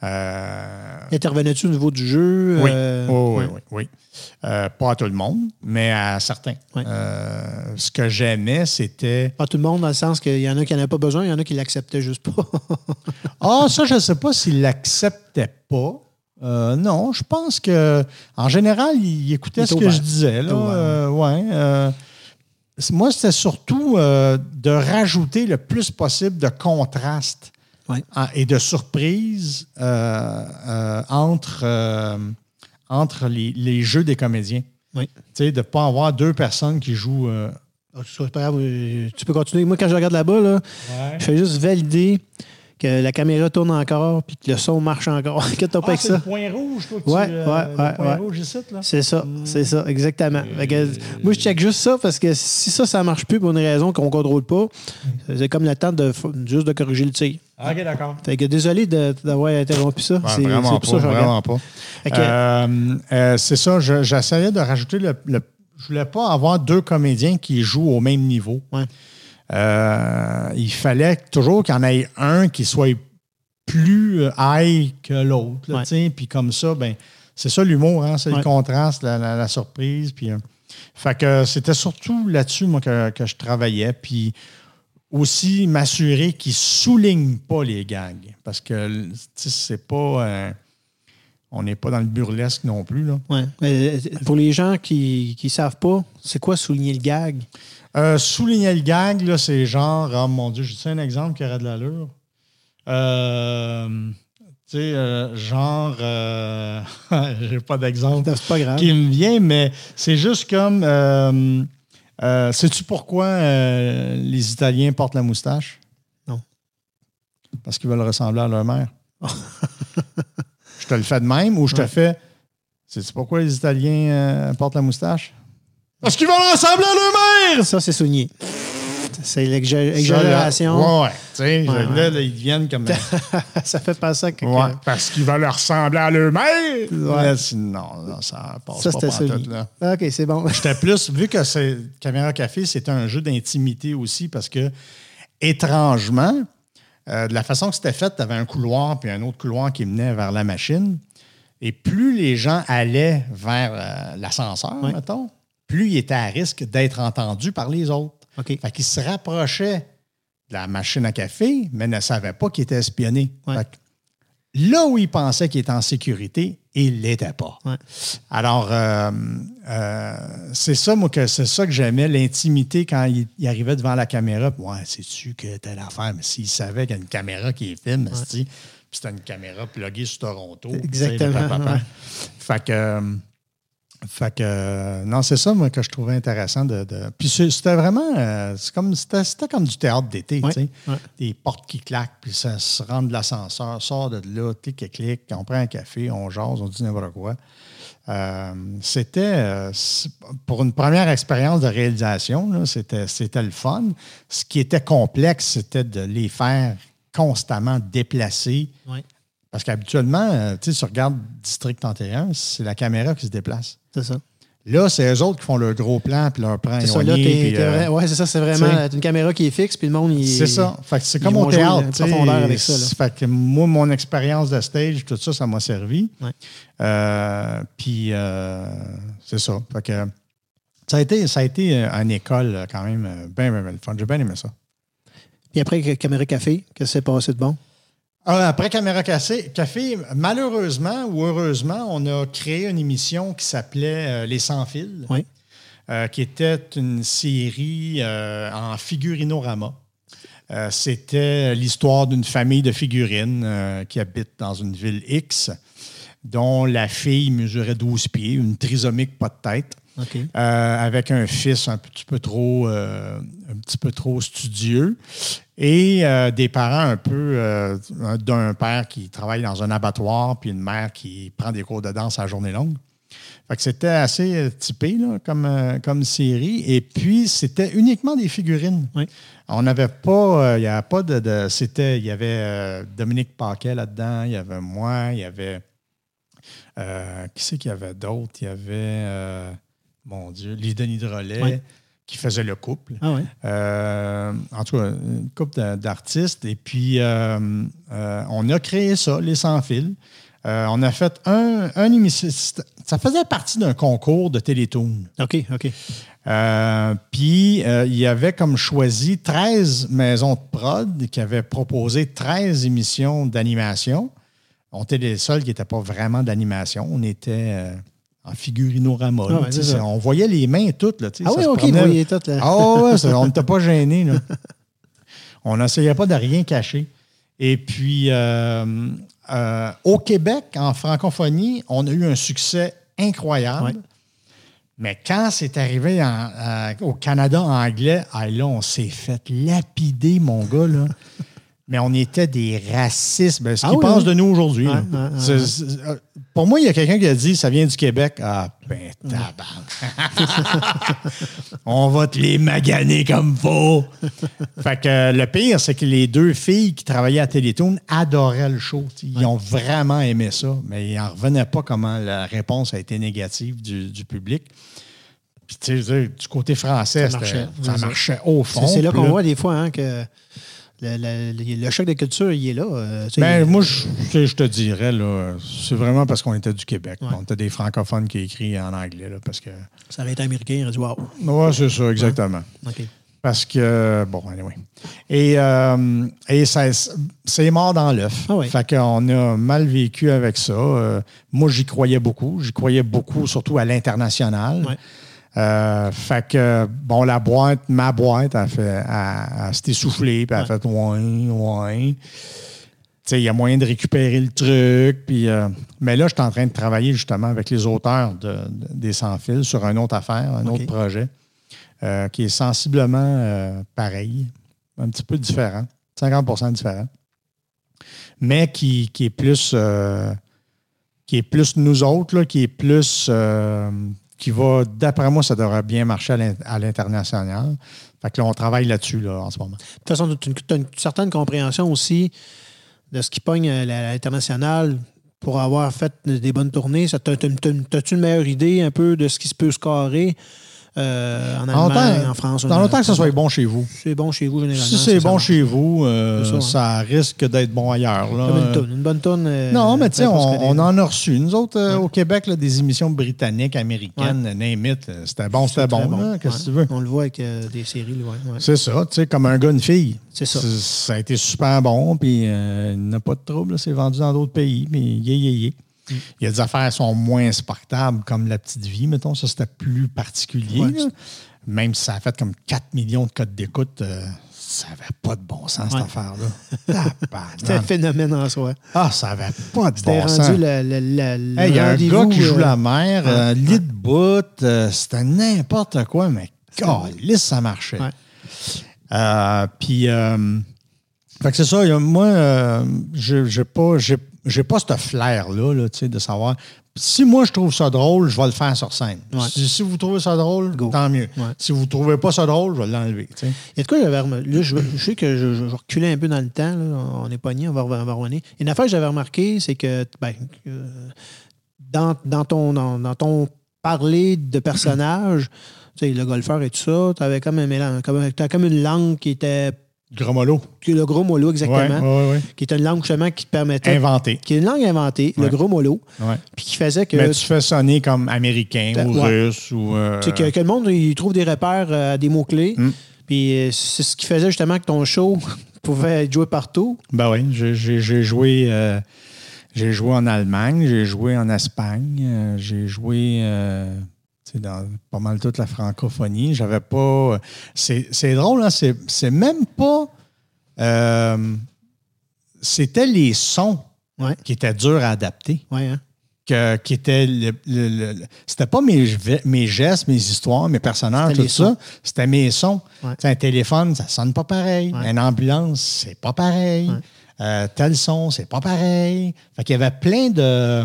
S2: Euh,
S1: intervenais-tu au niveau du jeu?
S2: oui,
S1: euh,
S2: Oh, oui,
S1: ouais.
S2: oui, oui. Euh, pas à tout le monde, mais à certains. Euh, ce que j'aimais, c'était.
S1: Pas tout le monde, dans le sens qu'il y en a qui n'en avaient pas besoin, il y en a qui l'acceptaient juste pas. *laughs*
S2: Ah, ça, je ne sais pas s'il l'acceptait pas. Non, je pense que en général, il écoutait
S1: Il
S2: ce que je disais. Là. ouais, moi, c'était surtout de rajouter le plus possible de contraste
S1: Ouais.
S2: en- et de surprise euh, euh, entre, euh, entre les, les jeux des comédiens.
S1: Oui.
S2: Tu sais, de ne pas avoir deux personnes qui jouent. euh,
S1: C'est pas grave, euh, tu peux continuer. Moi, quand je regarde là-bas, là, je fais juste valider que la caméra tourne encore puis que le son marche encore. *laughs* Inquiète pas
S2: Ah,
S1: ça.
S2: le point rouge, toi, que
S1: Ouais,
S2: tu, euh,
S1: ouais,
S2: le point
S1: ouais.
S2: rouge ici, là.
S1: C'est ça, c'est ça, exactement. Que, moi, je check juste ça parce que si ça, ça marche plus pour une raison qu'on ne contrôle pas, c'est comme le temps de juste de corriger le tir.
S2: Ah, OK, d'accord.
S1: Fait que désolé de- d'avoir interrompu ça.
S2: Ouais,
S1: c'est
S2: vraiment pas,
S1: ça que
S2: vraiment pas.
S1: Que-
S2: Euh, euh, c'est ça, je- j'essayais de rajouter le, le- Je voulais pas avoir deux comédiens qui jouent au même niveau.
S1: Ouais.
S2: Euh, il fallait toujours qu'il y en ait un qui soit plus euh, high que l'autre.
S1: Ouais.
S2: Puis comme ça, ben, c'est ça l'humour, hein, c'est
S1: Ouais.
S2: le contraste, la, la- la surprise. Puis, euh, fait que c'était surtout là-dessus, moi, que, que je travaillais. Puis aussi m'assurer qu'ils ne soulignent pas les gags. Parce que c'est pas. euh, on n'est pas dans le burlesque non plus. Là.
S1: Ouais. Pour les gens qui ne savent pas, c'est quoi souligner le gag?
S2: Euh, souligner le gag, là, c'est genre, oh mon Dieu, je dis un exemple qui aurait de l'allure. Euh, tu sais, euh, genre, euh, *laughs* j'ai pas d'exemple
S1: C'est pas grave.
S2: qui me vient, mais c'est juste comme, sais-tu pourquoi les Italiens portent la moustache?
S1: Non.
S2: Parce qu'ils veulent ressembler à leur mère. *laughs* je te le fais de même ou je te fais. C'est pourquoi les Italiens portent la moustache? Parce qu'ils veulent ressembler à mère!
S1: Ça, c'est souligné. C'est l'exagération.
S2: Ouais, tu sais, là, là, ils viennent comme. *laughs*
S1: ça fait pas ça que.
S2: Ouais, parce qu'ils veulent ressembler à mère. Ouais. non, non, ça passe ça, pas tout, là.
S1: OK, c'est bon. *laughs*
S2: J'étais plus, vu que c'est Caméra Café, c'était un jeu d'intimité aussi parce que, étrangement, euh, de la façon que c'était fait, tu avais un couloir puis un autre couloir qui menait vers la machine. Et plus les gens allaient vers euh, l'ascenseur, mettons, plus ils étaient à risque d'être entendus par les autres.
S1: OK.
S2: Fait qu'ils se rapprochaient de la machine à café, mais ne savaient pas qu'ils étaient espionnés. là où ils pensaient qu'ils étaient en sécurité, ils ne l'étaient pas. Alors, euh, euh, c'est ça, moi, que c'est ça que j'aimais, l'intimité quand il, arrivait devant la caméra. Ouais, c'est-tu que telle affaire? Mais s'il savait qu'il y a une caméra qui est filme, puis c'était une caméra pluguée sur Toronto.
S1: Exactement.
S2: Fait que. Fait que, euh, non, c'est ça, moi, que je trouvais intéressant. De, Puis c'était vraiment, euh, comme, c'était, comme du théâtre d'été, tu sais. Des portes qui claquent, puis ça se rend de l'ascenseur, sort de là, clic et clic, on prend un café, on jase, on dit n'importe quoi. Euh, c'était, pour une première expérience de réalisation, c'était, c'était le fun. Ce qui était complexe, c'était de les faire constamment déplacer. Parce qu'habituellement, tu sais, tu regardes District 31, c'est la caméra qui se déplace.
S1: C'est ça.
S2: Là, c'est eux autres qui font le gros plan puis leur plan
S1: C'est ça, là, euh, ouais, c'est ça, c'est vraiment une caméra qui est fixe, puis le monde, il.
S2: C'est ça. Fait que c'est comme au théâtre. profondeur avec ça. Fait que moi, mon expérience de stage, tout ça, ça m'a servi.
S1: Ouais.
S2: Euh, puis, euh, c'est ça. Fait que ça a été, ça a été une école quand même bien, bien, bien fun. J'ai bien aimé ça.
S1: Puis après, Caméra Café, qu'est-ce qui s'est passé de bon?
S2: Ah, après Caméra Café, malheureusement ou heureusement, on a créé une émission qui s'appelait euh, Les Sans Fils, euh, qui était une série euh, en figurinorama. C'était l'histoire d'une famille de figurines qui habite dans une ville X, dont la fille mesurait 12 pieds, une trisomique pas de tête. Avec un fils un petit peu trop, un petit peu trop studieux et euh, des parents un peu euh, d'un père qui travaille dans un abattoir puis une mère qui prend des cours de danse à journée longue. Fait que c'était assez euh, typé comme, comme série. Et puis, c'était uniquement des figurines. On n'avait pas, il n'y avait pas de, c'était, il y avait Dominique Paquet là-dedans, il y avait moi, il y avait, qui c'est qu'il y avait d'autres? Il y avait, mon Dieu, les Denis Drolet qui faisait le couple.
S1: Ah
S2: euh, en tout cas, une couple d'artistes. Et puis, euh, euh, on a créé ça, les sans-fils. on a fait un, un émission. Ça faisait partie d'un concours de Télétoon.
S1: OK, OK.
S2: puis, il y avait comme choisi 13 maisons de prod qui avaient proposé 13 émissions d'animation. On était les seuls qui n'étaient pas vraiment d'animation. On était en figurinorama. Ah on voyait les mains toutes. Là,
S1: ah oui, OK, vous voyez toutes.
S2: Ah ouais, on n'était pas gênés. *laughs* on n'essayait pas de rien cacher. Et puis, euh, euh, au Québec, en francophonie, on a eu un succès incroyable. Mais quand c'est arrivé au Canada anglais, ah, là, on s'est fait lapider, mon gars. Là. *laughs* mais on était des racistes. Ben, ce ah qu'ils pensent de nous aujourd'hui. Euh, pour moi, il y a quelqu'un qui a dit ça vient du Québec. Ah, ben, tabarnak. *laughs* on va te les maganer comme faux. fait que le pire, c'est que les deux filles qui travaillaient à Télétoon adoraient le show. Ils ont vraiment aimé ça, mais ils n'en revenaient pas comment la réponse a été négative du, public. Puis, tu sais, du côté français, ça marchait, ça marchait au fond.
S1: C'est là qu'on voit des fois hein, que le, choc de culture, il est là. Euh,
S2: ben, moi, je, je, te dirais, là, c'est vraiment parce qu'on était du Québec. On était des francophones qui écrivent en anglais. Là, parce que...
S1: Ça aurait été américain, il aurait dit wow.
S2: Oui, c'est ça, exactement. Parce que, bon, anyway. Et, euh, et c'est mort dans l'œuf.
S1: Ah
S2: fait qu'on a mal vécu avec ça. Euh, moi, j'y croyais beaucoup. J'y croyais beaucoup, surtout à l'international. Euh, fait que, bon, la boîte, ma boîte, a fait, a, s'est essoufflée, puis elle a fait ouais, ouais. Il y a moyen de récupérer le truc. Puis, euh, mais là, je suis en train de travailler justement avec les auteurs de, des Sans-Fils sur une autre affaire, un autre projet, euh, qui est sensiblement pareil, un petit peu différent, 50% différent. mais qui, qui est plus euh, qui est plus nous autres, là, qui est plus euh, qui va, d'après moi, ça devrait bien marcher à l'in- à l'international. Fait que là, on travaille là-dessus là, en ce moment.
S1: De toute façon, tu as une certaine compréhension aussi de ce qui pogne à l'international pour avoir fait des bonnes tournées. T'as- T'as-tu une meilleure idée un peu de ce qui se peut scorer? Euh, en
S2: En
S1: Allemagne,
S2: temps-
S1: en France?
S2: Dans le temps que ça soit bon chez vous.
S1: C'est bon chez vous, généralement.
S2: Si c'est bon chez vous, euh,
S1: C'est ça,
S2: ça,
S1: hein.
S2: risque d'être bon ailleurs. Là.
S1: Comme une tonne. Une bonne tonne. euh,
S2: Non, mais tu sais, on, en a reçu. Nous autres,
S1: Ouais.
S2: au Québec, là, des émissions britanniques, américaines, name it, c'était bon, c'était bon. là, Qu'est-ce que
S1: Ouais.
S2: tu veux?
S1: On le voit avec des séries. ouais, ouais.
S2: C'est ça, tu sais, comme un gars, une fille.
S1: C'est ça.
S2: Ça a été super bon, puis il n'a pas de trouble. C'est vendu dans d'autres pays, mais yeah, yeah, yeah.
S1: Mm.
S2: Il y a des affaires qui sont moins sportables, comme La Petite Vie, mettons. Ça, c'était plus particulier.
S1: Ouais.
S2: Même si ça a fait comme 4 millions de codes d'écoute, euh, ça n'avait pas de bon sens, cette affaire-là. *laughs*
S1: C'était un phénomène en soi.
S2: ah, ça n'avait pas de bon sens.
S1: rendu
S2: Hey, Il y a un gars qui joue
S1: euh,
S2: la mer,
S1: ouais.
S2: euh, lit de bout, euh, c'était n'importe quoi, mais calisse, ça marchait. Euh, Puis, euh, fait que c'est ça, moi, euh, je j'ai pas, j'ai, j'ai pas ce flair-là, là, tu sais, de savoir. Si moi je trouve ça drôle, je vais le faire sur scène.
S1: Ouais.
S2: Si, si vous trouvez ça drôle,
S1: Go.
S2: tant mieux.
S1: Ouais.
S2: Si vous trouvez pas ça drôle, je vais l'enlever.
S1: a de quoi j'avais remarqué. Là, je, je sais que je, je reculais un peu dans le temps. là. On est pogné, on va, on va revenir. Une affaire que j'avais remarqué, c'est que, ben, que dans, dans ton, dans, dans ton parler de personnage, tu sais, le golfeur et tout ça, tu avais comme un mélange, comme une langue qui était
S2: Gros mollo.
S1: qui est le gros mollo exactement,
S2: Ouais, ouais, ouais.
S1: qui était une langue justement qui te permettait,
S2: Inventé.
S1: qui est une langue inventée, le gros mollo, puis qui faisait que,
S2: Mais tu fais sonner comme américain
S1: Ben,
S2: ou russe ou. euh,
S1: tu sais, que, que le monde il trouve des repères euh, à des mots-clés,
S2: Mm.
S1: puis euh, c'est ce qui faisait justement que ton show *laughs* pouvait être joué partout.
S2: Ben oui, j'ai- joué, euh, j'ai joué en Allemagne, j'ai joué en Espagne, j'ai joué dans pas mal toute la francophonie. J'avais pas. C'est drôle, hein, c'est même pas. euh, C'était les sons
S1: Ouais.
S2: qui étaient durs à adapter.
S1: Ouais, hein?
S2: Que, qui étaient le, le- c'était pas mes, mes gestes, mes histoires, mes personnages, tout ça. C'était mes sons.
S1: Ouais.
S2: Un téléphone, ça sonne pas pareil. Une ambulance, c'est pas pareil. Euh, tel son, c'est pas pareil. Fait qu'il y avait plein de.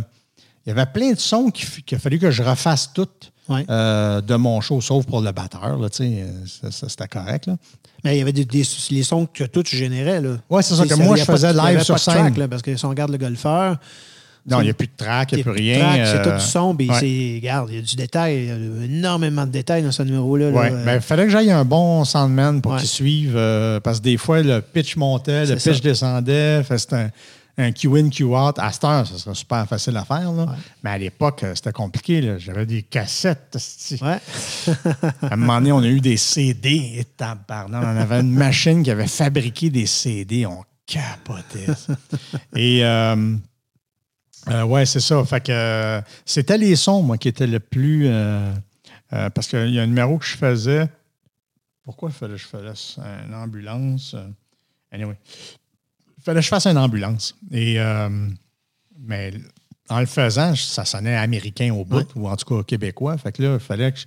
S2: Il y avait plein de sons qu'il a fallu que je refasse toutes
S1: Ouais.
S2: euh, de mon show, sauf pour le batteur. Euh, c'était correct. Là.
S1: Mais il y avait des, des- les sons que toi tu générais. Là.
S2: Ouais, c'est ça, que moi,
S1: il
S2: je faisais
S1: il
S2: live sur
S1: track,
S2: scène.
S1: là, parce que si on regarde le golfeur,
S2: Non, il n'y a plus de track, il n'y a plus rien.
S1: c'est
S2: euh,
S1: tout du son. Puis
S2: ouais.
S1: c'est, regarde, il y a du détail, il y a énormément de détails dans ce numéro-là. là.
S2: Oui,
S1: Euh,
S2: il fallait que j'aille un bon soundman pour
S1: Ouais.
S2: qu'il suive, euh, parce que des fois, le pitch montait, le pitch
S1: ça.
S2: descendait, fait c'était un, un Q-in, Q-out. À cette heure, ça serait super facile à faire. là.
S1: Ouais.
S2: Mais à l'époque, euh, c'était compliqué. J'avais des cassettes.
S1: ouais. *laughs*
S2: À un moment donné, on a eu des CD. Et on avait une machine qui avait fabriqué des CD. On capotait. ça. Et euh, euh, ouais, c'est ça. Fait que euh, c'était les sons, moi, qui étaient le plus. parce qu'il y a un numéro que je faisais. Pourquoi il fallait que je fasse une ambulance? Anyway. Il fallait que je fasse une ambulance. Et, euh, mais en le faisant, ça sonnait américain au bout,
S1: Ouais.
S2: ou en tout cas québécois. Fait que là, il fallait que je-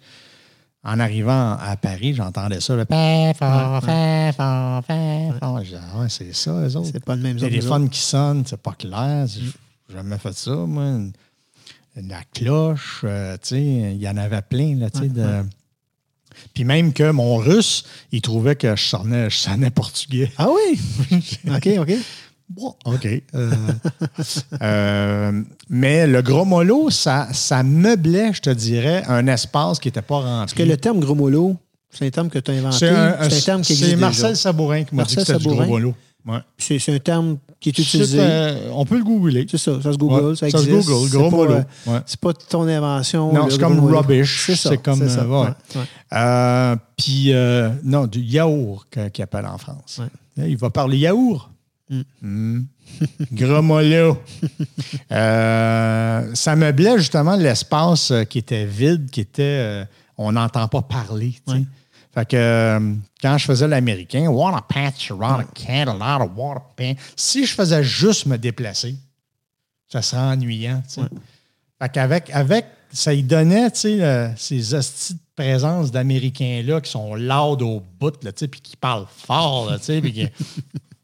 S2: en arrivant à Paris, j'entendais ça. Le disais, Ah ouais, c'est ça, eux autres.
S1: C'est pas le même
S2: téléphone qui sonne, c'est pas clair. J'ai jamais fait ça, moi. La cloche, euh, tu sais, il y en avait plein, là, tu sais. Puis même que mon russe, il trouvait que je sonnais, je sonnais portugais.
S1: Ah oui? *laughs* OK, OK.
S2: Bon, OK. Euh, euh, mais le gros mollo, ça, ça meublait, je te dirais, un espace qui n'était pas rempli.
S1: Parce que le terme gros mollo, c'est un terme que tu as inventé.
S2: c'est un,
S1: terme qui existe
S2: c'est Marcel
S1: déjà.
S2: Sabourin qui m'a dit que
S1: Marcel
S2: c'était du gros
S1: Sabourin.
S2: mollo. Ouais.
S1: C'est un terme qui est utilisé.
S2: Euh, on peut le googler.
S1: C'est ça, ça se google,
S2: Ouais,
S1: ça
S2: ça se
S1: existe.
S2: google,
S1: C'est
S2: gros
S1: pas, euh,
S2: Ouais.
S1: C'est pas ton invention.
S2: Non, c'est comme rubbish.
S1: C'est
S2: comme, euh, ouais.
S1: Ouais, ouais.
S2: Euh, Puis, euh, non, du yaourt qu'ils appellent en France.
S1: Ouais.
S2: Il va parler yaourt.
S1: Mm.
S2: Mm. Gros mollo. *laughs* Ça meublait justement l'espace qui était vide, qui était. on n'entend pas parler. Fait que euh, quand je faisais l'américain, water patch around a candle, a lot of water pan. Si je faisais juste me déplacer, ça serait ennuyant.
S1: Ouais.
S2: Fait qu'avec, avec, ça y donnait, euh, ces hosties de présence d'Américains-là qui sont loud au bout, puis qui parlent fort, là, puis qui- *laughs*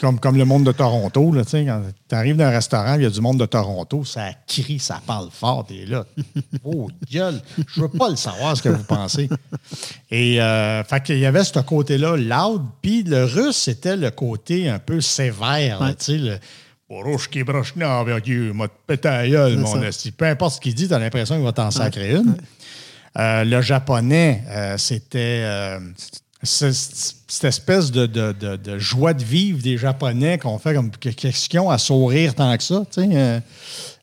S2: comme, comme le monde de Toronto, là, tu sais, quand tu arrives dans un restaurant, il y a du monde de Toronto, ça crie, ça parle fort, t'es là. *laughs* Oh, gueule, je veux pas le savoir ce que vous pensez. Et, euh, fait qu'il y avait ce côté-là, loud, puis le russe, c'était le côté un peu sévère,
S1: Ouais.
S2: tu sais, le. M'a pété mon esti. Peu importe ce qu'il dit, tu as l'impression qu'il va t'en sacrer une. Euh, le japonais, euh, c'était euh, cette espèce de, de- de- de joie de vivre des Japonais qu'on fait comme que- question à sourire tant que ça. euh.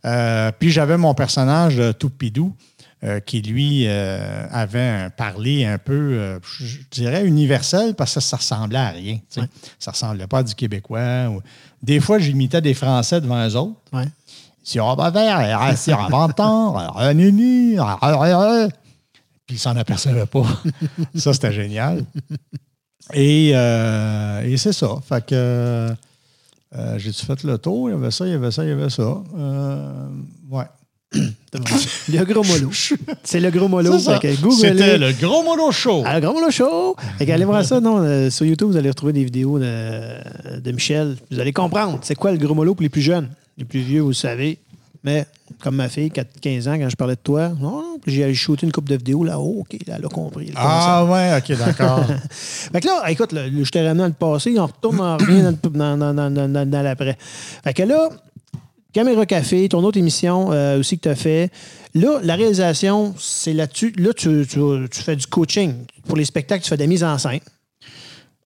S2: Euh, puis j'avais mon personnage euh, Toupidou. euh, qui lui avait un parler un peu, je dirais, universel parce que ça ressemblait à rien. tu sais. Ça ressemblait pas à du québécois. ou- Des fois, j'imitais des Français devant eux autres.
S1: Ouais.
S2: Si on va vers, si on va entendre, *laughs* puis il s'en apercevait pas. *laughs* ça, c'était génial. Et, euh, et c'est ça. Fait que euh, j'ai-tu fait le tour? Il y avait ça, il y avait ça, il y avait ça. Euh, ouais. *clears throat* *laughs*
S1: Le gros mollo. C'est le gros mollo.
S2: C'était le gros mono show.
S1: Ah, le Grand Moulin Show! Fait qu'allez voir ça, non? euh, sur YouTube, vous allez retrouver des vidéos de, de Michel. Vous allez comprendre c'est quoi le gros mollo pour les plus jeunes? Les plus vieux, vous le savez. Mais comme ma fille, 4, 15 ans, quand je parlais de toi, j'ai shooté une couple de vidéos là-haut. OK, là, elle a compris.
S2: Ah ouais, OK, d'accord. *laughs*
S1: Fait que là, écoute, là, je t'ai ramené dans le passé, on retourne, on revient dans, dans, dans, dans, dans, dans- dans l'après. Fait que là, Caméra Café, ton autre émission euh, aussi que tu as fait. Là, la réalisation, c'est là-dessus. Là, tu, tu, tu fais du coaching. Pour les spectacles, tu fais des mises en scène.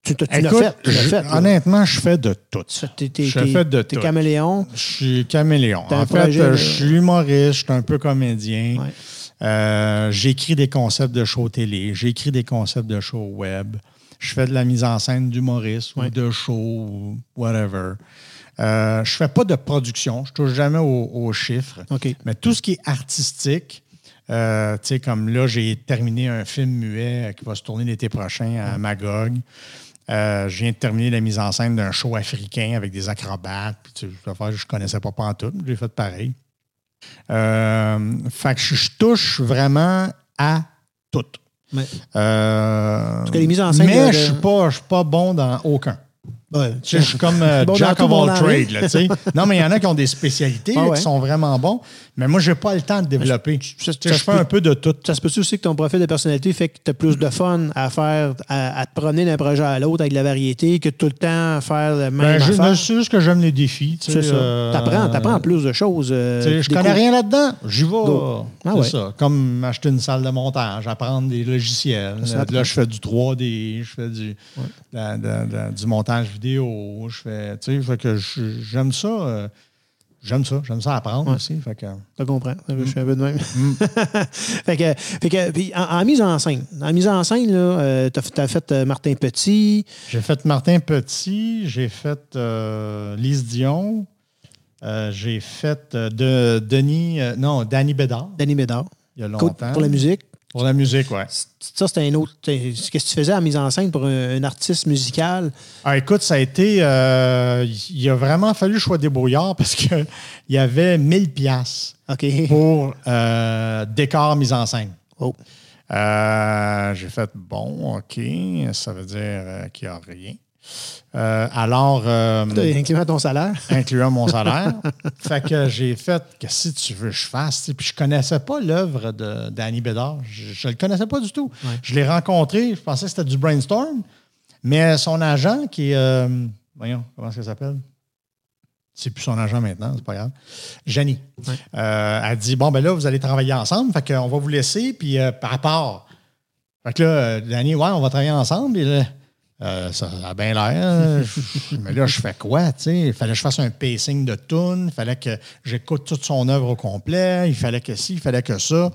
S1: Tu, tu
S2: Écoute,
S1: fait. Tu fait.
S2: honnêtement, je fais de tout. Je fais de tout.
S1: caméléon?
S2: Je suis caméléon. En fait,
S1: projet,
S2: je suis humoriste, je suis un peu comédien.
S1: Ouais.
S2: Euh, J'écris des concepts de show télé, j'écris des concepts de show web. Je fais de la mise en scène d'humoriste
S1: Ouais.
S2: ou de show ou whatever. Euh, je fais pas de production, je touche jamais aux, aux chiffres. Mais tout ce qui est artistique, euh, tu sais, comme là, j'ai terminé un film muet qui va se tourner l'été prochain à Magog. Euh, je viens de terminer la mise en scène d'un show africain avec des acrobates. Puis, tu sais, je ne connaissais pas tout, j'ai fait pareil. Euh, fait que je, touche vraiment à tout.
S1: Ouais.
S2: Euh,
S1: cas, les mises en scène
S2: mais
S1: de-
S2: je ne suis, suis pas bon dans aucun.
S1: Ouais.
S2: Je suis comme euh, *laughs*
S1: Bon
S2: Jack of all trades. là, tu sais. *laughs* non, mais il y en a qui ont des spécialités
S1: Ah
S2: là, qui sont vraiment bons. Mais moi, je n'ai pas le temps de développer. je fais un peu de tout.
S1: Ça se peut aussi que ton profil de personnalité fait que tu as plus de fun à faire, à, à te promener d'un projet à l'autre avec de la variété que tout le temps faire le même
S2: Ben,
S1: affaire?
S2: juste que j'aime les défis. tu sais,
S1: C'est ça.
S2: euh,
S1: T'apprends, t'apprends plus de choses. euh,
S2: je connais
S1: cours.
S2: rien là-dedans. J'y vais.
S1: Ah
S2: c'est
S1: ouais.
S2: ça. Comme acheter une salle de montage, apprendre des logiciels. Là, je fais du 3D, je fais du, de de de du montage vidéo. Je fais, tu sais, fait que j'aime ça. euh, j'aime ça. J'aime ça apprendre
S1: Ouais.
S2: aussi. Fait que,
S1: Je comprends. Je suis un peu de même.
S2: Mm. *laughs*
S1: fait que, fait que, puis en, en mise en scène, en mise en scène, là, tu as, fait euh, Martin Petit.
S2: J'ai fait Martin Petit, j'ai fait euh, Lise Dion, euh, j'ai fait euh, de Denis, euh, non, Danny Bédard,
S1: Danny Médard.
S2: il y a longtemps.
S1: Pour la musique.
S2: Pour la musique, ouais.
S1: Ça, c'était un autre. Qu'est-ce que tu faisais en mise en scène pour un, un artiste musical?
S2: Ah, écoute, ça a été. euh, il a vraiment fallu que je sois débrouillard parce qu'il *laughs* y avait 1000 pièces pour euh, décor mise en scène.
S1: Oh.
S2: Euh, j'ai fait bon, OK, ça veut dire qu'il n'y a rien. Euh, alors. euh,
S1: incluant ton salaire. *laughs*
S2: incluant mon salaire. *laughs* fait que j'ai fait que si tu veux je fasse. tu sais, Puis je connaissais pas l'œuvre de Danny Bédard. Je ne le connaissais pas du tout.
S1: Ouais.
S2: Je l'ai rencontré, je pensais que c'était du brainstorm. Mais son agent, qui est. euh, voyons, comment est-ce qu'elle s'appelle? C'est plus son agent maintenant, c'est pas grave. Janie.
S1: Ouais.
S2: Euh, elle dit Bon, ben là, vous allez travailler ensemble. Fait qu'on va vous laisser, puis euh, par part. Fait que là, Danny, ouais, on va travailler ensemble. Et là, euh, ça a bien l'air. *laughs* Mais là, je fais quoi? Il fallait que je fasse un pacing de tunes. Il fallait que j'écoute toute son œuvre au complet. Il fallait que ci, il fallait que ça.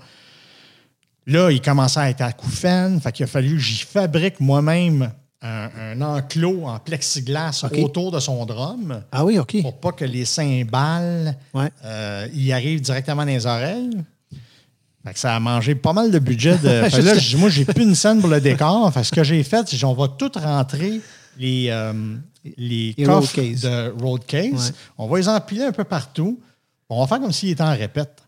S2: Là, il commençait à être à couffin. Fait qu'il a fallu que j'y fabrique moi-même un, un enclos en plexiglas autour de son drum
S1: Ah oui, OK.
S2: pour pas que les cymbales
S1: Ouais.
S2: euh, y arrivent directement dans les oreilles. Fait que ça a mangé pas mal de budget. De... *laughs* Fait là, moi, j'ai plus une scène pour le décor. Fait que ce que j'ai fait, c'est qu'on va tout rentrer les, euh, les,
S1: Les
S2: coffres
S1: road case.
S2: de road case.
S1: Ouais.
S2: On va les empiler un peu partout. On va faire comme s'il était en répète.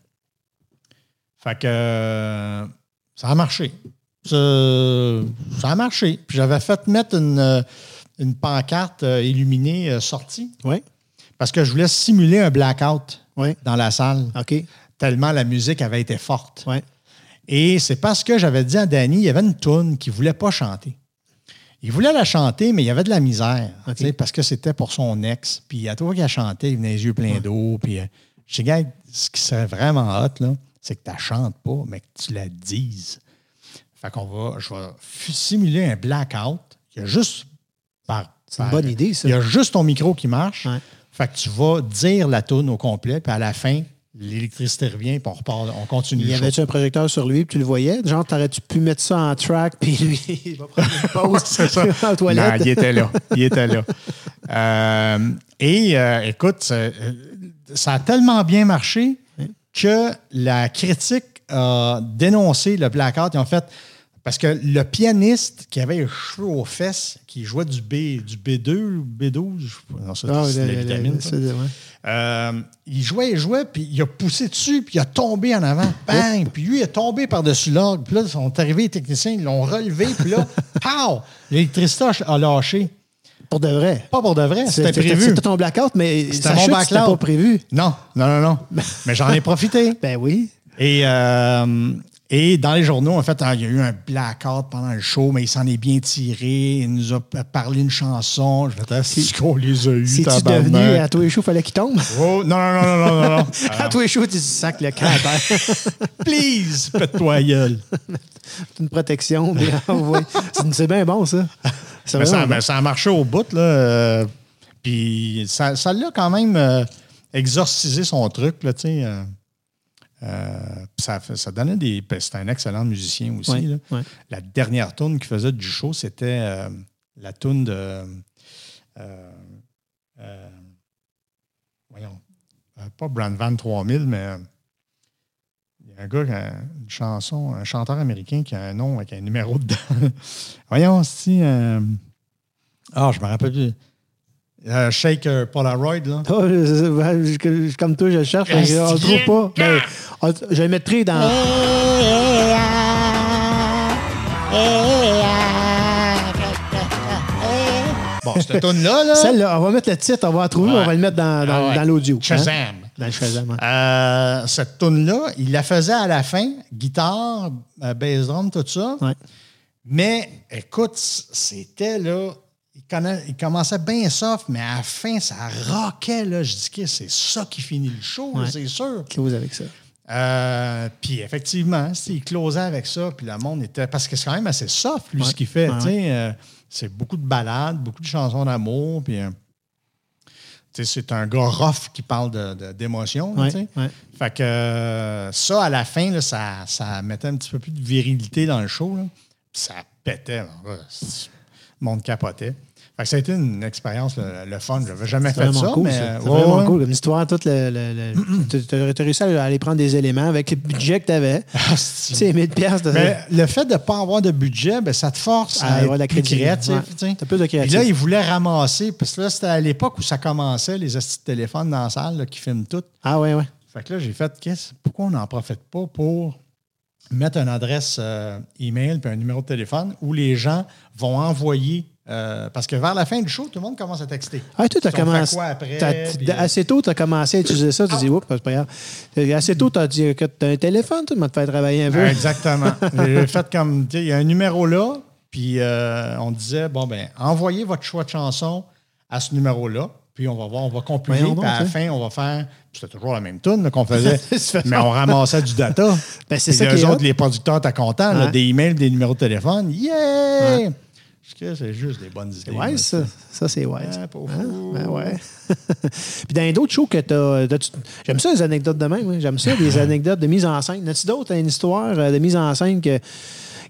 S2: Fait que euh, ça a marché. Ça, ça a marché. Puis j'avais fait mettre une, euh, une pancarte euh, illuminée sortie
S1: Oui.
S2: parce que je voulais simuler un blackout
S1: Oui.
S2: dans la salle,
S1: OK.
S2: Tellement la musique avait été forte. Et c'est parce que j'avais dit à Danny, il y avait une toune qu'il ne voulait pas chanter. Il voulait la chanter, mais il y avait de la misère, parce que c'était pour son ex. Puis à toi qui a chanté, il venait les yeux pleins d'eau. Puis euh, je dis, gars, ce qui serait vraiment hot, c'est que tu la chantes pas, mais que tu la dises. Fait qu'on va, je vais simuler un blackout. Il y a juste par.
S1: C'est une bonne idée, ça.
S2: Il y a juste ton micro qui marche.
S1: Ouais.
S2: Fait que tu vas dire la toune au complet, puis à la fin, l'électricité revient, puis on repart, on continue.
S1: Il y avait-tu un projecteur sur lui, puis tu le voyais? Genre, t'aurais-tu pu mettre ça en track, puis lui, *laughs* il va prendre une *laughs* pause
S2: ça.
S1: en toilette?
S2: Non, il était là. Il était là. *laughs* Euh, et euh, écoute, ça, euh, ça a tellement bien marché que la critique a dénoncé le blackout. Ils ont fait. Parce que le pianiste qui avait les cheveux aux fesses, qui jouait du, B, du B2 ou B12, je sais pas, non, ça,
S1: Ah,
S2: c'est la
S1: le-
S2: vitamine, ça.
S1: ouais.
S2: Euh, il jouait, il jouait, puis il a poussé dessus, puis il a tombé en avant. Bang! Puis lui, il est tombé par-dessus l'orgue. Puis là, ils sont arrivés, les techniciens, ils l'ont relevé, puis là, *laughs* pow! L'électricité a- lâché.
S1: Pour de vrai.
S2: Pas pour de vrai, c'était prévu.
S1: C'était ton blackout, mais
S2: C'était mon blackout.
S1: c'était pas prévu.
S2: Non, non, non, non. *laughs* Mais j'en ai profité.
S1: Ben oui.
S2: Et, euh, et dans les journaux, en fait, hein, il y a eu un blackout pendant le show, mais il s'en est bien tiré. Il nous a parlé une chanson. Je vais te dire qu'on les a eu.
S1: C'est-tu devenu à tous les choux, fallait qu'il tombe?
S2: Oh, non, non, non, non, non, non. *laughs*
S1: à tous les choux, tu sac le terre. *laughs*
S2: Please, pète-toi gueule. *laughs*
S1: C'est une protection. C'est bien bon, ça.
S2: Mais ça, a marché au bout, là. euh, puis ça ça l'a quand même euh, exorcisé son truc, là, tu sais. euh, euh, ça, fait- ça donnait des. C'était un excellent musicien aussi.
S1: Ouais,
S2: là.
S1: ouais.
S2: La dernière tune qu'il faisait du show, c'était euh, la tune de. euh, euh, voyons. euh, pas Brand Van 3000, mais. euh, il y a un gars, qui a une chanson, un chanteur américain qui a un nom avec un numéro dedans. *laughs* Voyons, si. euh, Ah, je me rappelle plus. Euh, Shake euh, Polaroid, là.
S1: Je- je- je- je- comme toi, je le cherche, mais on le trouve pas. Ben, on- je le mettrai dans.
S2: Bon, cette tune-là, là.
S1: Celle-là, on va mettre le titre, on va la trouver,
S2: Ouais.
S1: on va le mettre dans, dans,
S2: Ah ouais.
S1: dans l'audio. hein?
S2: Shazam.
S1: Dans le Shazam. hein.
S2: Euh, cette tune-là, il la faisait à la fin, guitare, euh, bass drum, tout ça.
S1: Ouais.
S2: Mais écoute, c'était là, il, commençait bien soft, mais à la fin, ça rockait. Là. Je dis que c'est ça qui finit le show,
S1: Ouais.
S2: c'est sûr.
S1: Close avec ça.
S2: Euh, puis effectivement, il closait avec ça, puis le monde était. Parce que c'est quand même assez soft, lui,
S1: Ouais.
S2: ce qu'il fait.
S1: Ouais,
S2: euh, c'est beaucoup de ballades, beaucoup de chansons d'amour, puis. euh, c'est un gars rough qui parle de- de- d'émotion. Fait que ça, à la fin, là, ça, ça mettait un petit peu plus de virilité dans le show. là. Puis ça pétait. là. Le monde capotait. Ça a été une expérience, le, le fun. Je n'avais jamais fait ça.
S1: cool,
S2: mais,
S1: ça.
S2: euh,
S1: C'est
S2: ouais,
S1: vraiment
S2: ouais.
S1: cool comme histoire. Tout le, le- le- tu- as réussi à aller prendre des éléments avec le budget que tu avais. *laughs*
S2: Ah, c'est-
S1: Tu sais, 1000 pièces de
S2: Mais le fait de ne pas avoir de budget, ben, ça te force
S1: À
S2: à,
S1: avoir de la créativité. Ouais.
S2: tu
S1: plus de
S2: Puis
S1: créativité.
S2: là, il voulait ramasser, parce que là, c'était à l'époque où ça commençait, les astuces de téléphone dans la salle là, qui filment tout.
S1: Ah ouais, ouais.
S2: Fait que là, j'ai fait, qu'est-ce- pourquoi on n'en profite pas pour mettre une adresse euh, email puis un numéro de téléphone où les gens vont envoyer. Euh, parce que vers la fin du show, tout le monde commence à texter.
S1: Ah, toi, commencé.
S2: quoi après,
S1: t'as-
S2: puis- Ah.
S1: assez tôt, tu as commencé à utiliser ça. Tu dis, oups, c'est pas grave. Euh, Assez tôt, tu as dit que tu as un téléphone, tu m'as fait travailler un peu.
S2: Exactement. *laughs* J'ai fait comme, tu sais, il y a un numéro là, puis euh, on disait, bon, ben, envoyez votre choix de chanson à ce numéro-là, puis on va voir, on va compiler, puis à la fin, on va faire, c'était toujours la même tune qu'on faisait, *laughs* mais on ramassait du data. *laughs*
S1: Ben, c'est ça
S2: les autres, les producteurs, étaient contents, là,
S1: Ouais.
S2: des emails, des numéros de téléphone. Yeah! C'est juste des bonnes idées.
S1: Wise, ça. Ça, c'est wise.
S2: Ah,
S1: Hein?
S2: fou.
S1: Ben ouais. *laughs* Puis dans d'autres shows que tu as. J'aime ça, les anecdotes de même. oui. J'aime ça, les *laughs* anecdotes de mise en scène. As-tu d'autres, une histoire euh, de mise en scène que,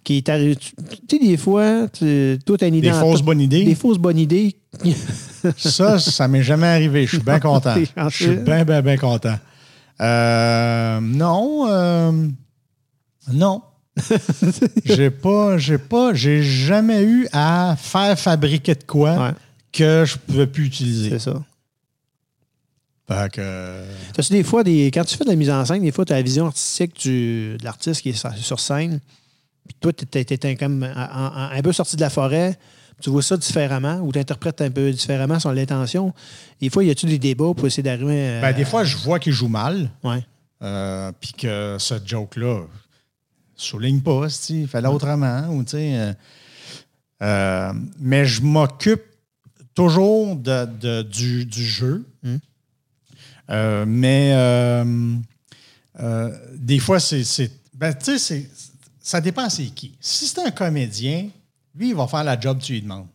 S1: qui t'arrive. Tu sais, des fois, tu, toi, tu as une idée.
S2: Des fausses bonnes idées?
S1: Des fausses bonnes idées. *laughs*
S2: Ça, ça m'est jamais arrivé. Je suis bien content. Je suis bien, bien, bien content. Euh, non. euh, non. *laughs* j'ai pas, j'ai pas, j'ai jamais eu à faire fabriquer de quoi
S1: Ouais.
S2: que je pouvais plus utiliser.
S1: C'est ça.
S2: Fait que,
S1: T'as-tu des fois, des, quand tu fais de la mise en scène, des fois, tu as la vision artistique du, de l'artiste qui est sur, scène. Puis toi, tu comme un, un- un peu sorti de la forêt. tu vois ça différemment ou tu interprètes un peu différemment son l'intention. Des fois, y a-tu des débats pour essayer d'arriver à.
S2: Ben, des fois, je vois qu'il joue mal.
S1: Ouais.
S2: Euh, puis que ce joke-là souligne pas, il fallait autrement. Ou, tu sais, euh, euh, mais je m'occupe toujours de, de- du, du jeu.
S1: Mm.
S2: Euh, mais des fois, c'est. c'est- Ben, tu sais, c'est- ça dépend c'est qui. Si c'est un comédien, lui, il va faire la job que tu lui demandes.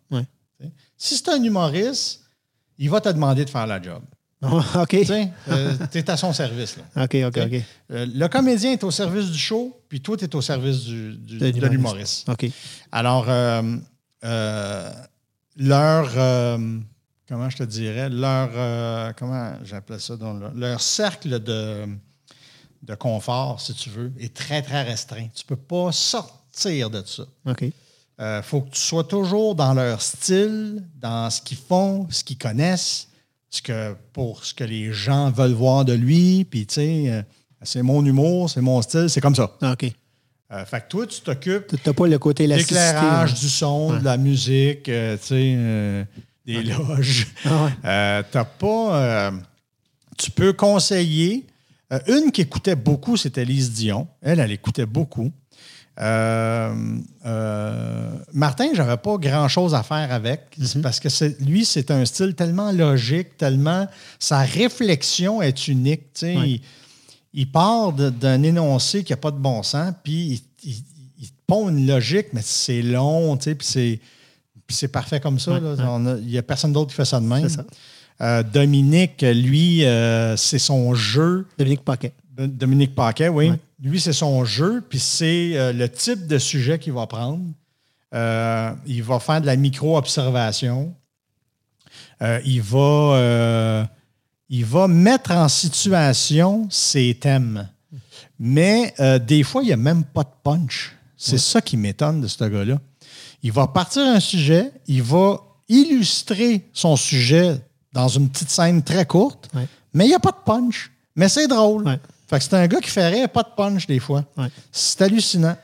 S2: Si c'est un humoriste, il va te demander de faire la job. *laughs*
S1: OK.
S2: Tu sais, tu es à son service. Là.
S1: OK, OK, OK.
S2: Euh, le comédien est au service du show, puis toi, tu es au service du, du-
S1: De
S2: l'humoriste.
S1: OK.
S2: Alors, euh, euh, leur. euh, comment je te dirais? Leur. euh, comment j'appelais ça? leur cercle de, de confort, si tu veux, est très, très restreint. Tu ne peux pas sortir de ça.
S1: OK.
S2: Il faut que tu sois toujours dans leur style, dans ce qu'ils font, ce qu'ils connaissent, ce que, pour ce que les gens veulent voir de lui. Puis, tu sais, euh, c'est mon humour, c'est mon style, c'est comme ça.
S1: OK.
S2: Euh, fait que toi, tu t'occupes
S1: Tu pas le côté
S2: l'éclairage,
S1: là.
S2: du son,
S1: Ouais.
S2: de la musique, euh, tu sais, euh, des loges.
S1: Ah ouais. *laughs*
S2: T'as pas. tu peux conseiller. Une qui écoutait beaucoup, c'était Lise Dion. Elle, elle écoutait beaucoup. Euh, euh, Martin, j'avais pas grand-chose à faire avec C'est parce que lui, c'est un style tellement logique, tellement. Sa réflexion est unique. tu sais.
S1: Ouais.
S2: Il, il part d'un énoncé qui n'a pas de bon sens, puis il, il- il te pond une logique, mais c'est long, tu sais, puis c'est. Parfait comme ça. A- Il n'y a personne d'autre qui fait ça de même.
S1: Ça.
S2: Euh, Dominique, lui, c'est son jeu.
S1: Dominique Paquet.
S2: Dominique Paquet, oui. Lui, c'est son jeu, puis c'est euh, le type de sujet qu'il va prendre. Euh, il va faire de la micro-observation. Euh, il, va, il va mettre en situation ses thèmes. Mais des fois, il n'y a même pas de punch. C'est ça qui m'étonne de ce gars-là. Il va partir un sujet, il va illustrer son sujet dans une petite scène très courte,
S1: Ouais.
S2: mais il n'y a pas de punch. Mais c'est drôle.
S1: Ouais.
S2: Fait que c'est un gars qui ferait pas de punch des fois.
S1: Ouais.
S2: C'est hallucinant.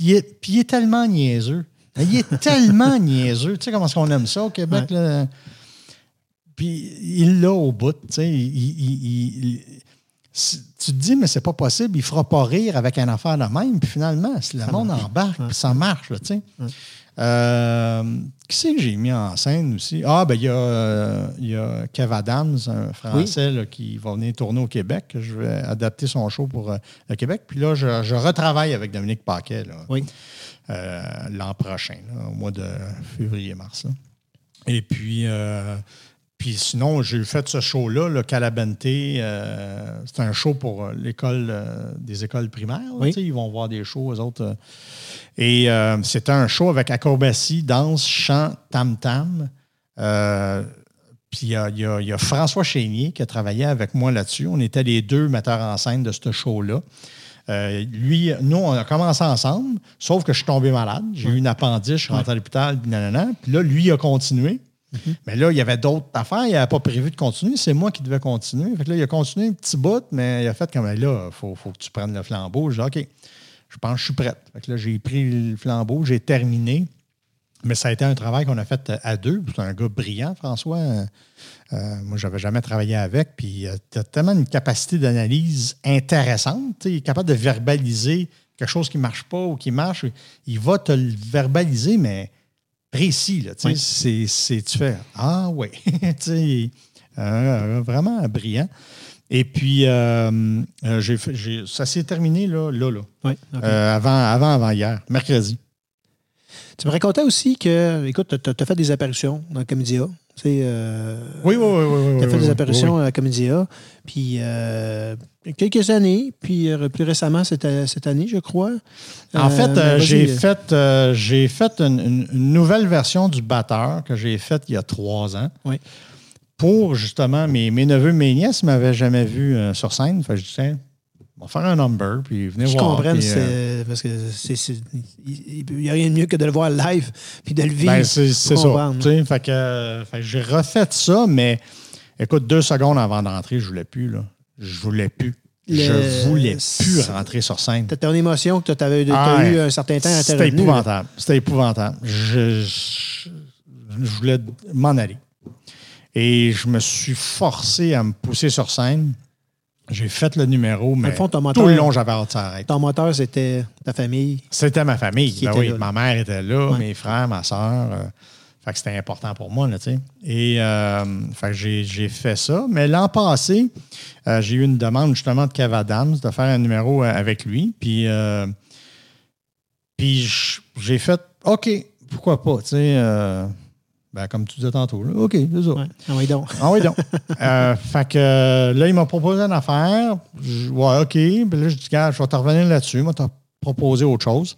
S2: Il est, puis il est tellement niaiseux. Il est tellement *laughs* niaiseux. Tu sais comment est-ce qu'on aime ça au Québec?
S1: Ouais.
S2: là? Puis il l'a au bout. Tu sais. Il- il- il- il- si- tu te dis, mais c'est pas possible, il fera pas rire avec une affaire de même. Puis finalement, si le monde embarque, puis ça marche. là, tu sais. Euh, qui c'est que j'ai mis en scène aussi? Ah, ben il y, a, euh, il y a Kev Adams, un Français là, qui va venir tourner au Québec. Je vais adapter son show pour euh, le Québec. Puis là, je, je retravaille avec Dominique Paquet
S1: Oui.
S2: l'an prochain, là, au mois de février-mars. Et puis, puis sinon, j'ai fait ce show-là, le Calabente. euh, c'est un show pour euh, l'école euh, des écoles primaires. là,
S1: Oui.
S2: Ils vont voir des shows, eux autres. euh. et c'était un show avec acrobatie, danse, chant, tam-tam. Puis il y a, y y François Chénier qui a travaillé avec moi là-dessus. On était les deux metteurs en scène de ce show-là. Euh, lui, nous, on a commencé ensemble, sauf que je suis tombé malade. J'ai eu une appendice, je suis rentré à l'hôpital, puis nanana. Puis là, lui, il a continué. Mais là, il y avait d'autres affaires. Il n'avait pas prévu de continuer. C'est moi qui devais continuer. Fait que là, il a continué un petit bout, mais il a fait comme là, il faut, faut que tu prennes le flambeau. J'ai dit, OK, je pense que je suis prête. Fait que là, j'ai pris le flambeau, j'ai terminé. Mais ça a été un travail qu'on a fait à deux. C'est un gars brillant, François. Euh, euh, moi, je n'avais jamais travaillé avec. Puis, tu as tellement une capacité d'analyse intéressante. Il est capable de verbaliser quelque chose qui ne marche pas ou qui marche. Il va te le verbaliser, mais précis. Là, tu sais.
S1: Oui.
S2: c'est, c'est- tu fais Ah, oui. *laughs* Tu sais, euh, vraiment brillant. Et puis, euh, euh, j'ai fait- j'ai- ça s'est terminé là, là, là.
S1: Oui.
S2: Euh, avant, avant, avant hier, mercredi.
S1: Tu me racontais aussi que, écoute, tu as fait des apparitions dans Comédia. Euh,
S2: Oui, oui, oui. oui,
S1: Tu as
S2: oui,
S1: fait
S2: oui,
S1: des apparitions
S2: oui.
S1: à Comédia. Puis euh, quelques années, puis euh, plus récemment, cette, cette année, je crois.
S2: En
S1: Euh,
S2: fait, j'ai fait, j'ai fait une, nouvelle version du batteur que j'ai faite il y a trois ans.
S1: Oui.
S2: Pour justement mes, mes neveux, mes nièces ne m'avaient jamais vu sur scène. Fait je disais, on va faire un number, puis venez
S1: Je
S2: voir.
S1: comprends,
S2: puis, euh,
S1: parce que il n'y a rien de mieux que de le voir live puis de le vivre.
S2: Ben, c'est c'est ça. Fait que, fait que j'ai refait ça, mais écoute, deux secondes avant d'entrer, je voulais plus. Là. Je voulais plus.
S1: Le-
S2: Je voulais plus rentrer sur scène.
S1: T'as ton émotion que tu avais
S2: Ah,
S1: eu un certain temps à
S2: C'était épouvantable. C'était épouvantable. Je- je- je voulais m'en aller. Et je me suis forcé à me pousser sur scène. J'ai fait le numéro, mais
S1: fond,
S2: tout le long, j'avais hâte que ça arrête.
S1: Ton moteur, c'était ta famille.
S2: C'était ma famille. Ben oui,
S1: là.
S2: ma mère était là,
S1: Ouais.
S2: mes frères, ma soeur. euh, fait que c'était important pour moi, là, tu sais. Et euh, fait que j'ai, fait ça. Mais l'an passé, euh, j'ai eu une demande justement de Kev Adams de faire un numéro avec lui. Puis, euh, puis j'ai fait OK, pourquoi pas, tu sais. Ben, comme tu disais tantôt, là, OK, c'est ça.
S1: Ouais. Ah oui, donc. *laughs*
S2: Ah oui, donc. Euh, fait que euh, là, il m'a proposé une affaire. Je- ouais, OK. Puis là, je dis, gars, je vais te revenir là-dessus. Moi, t'as proposé autre chose.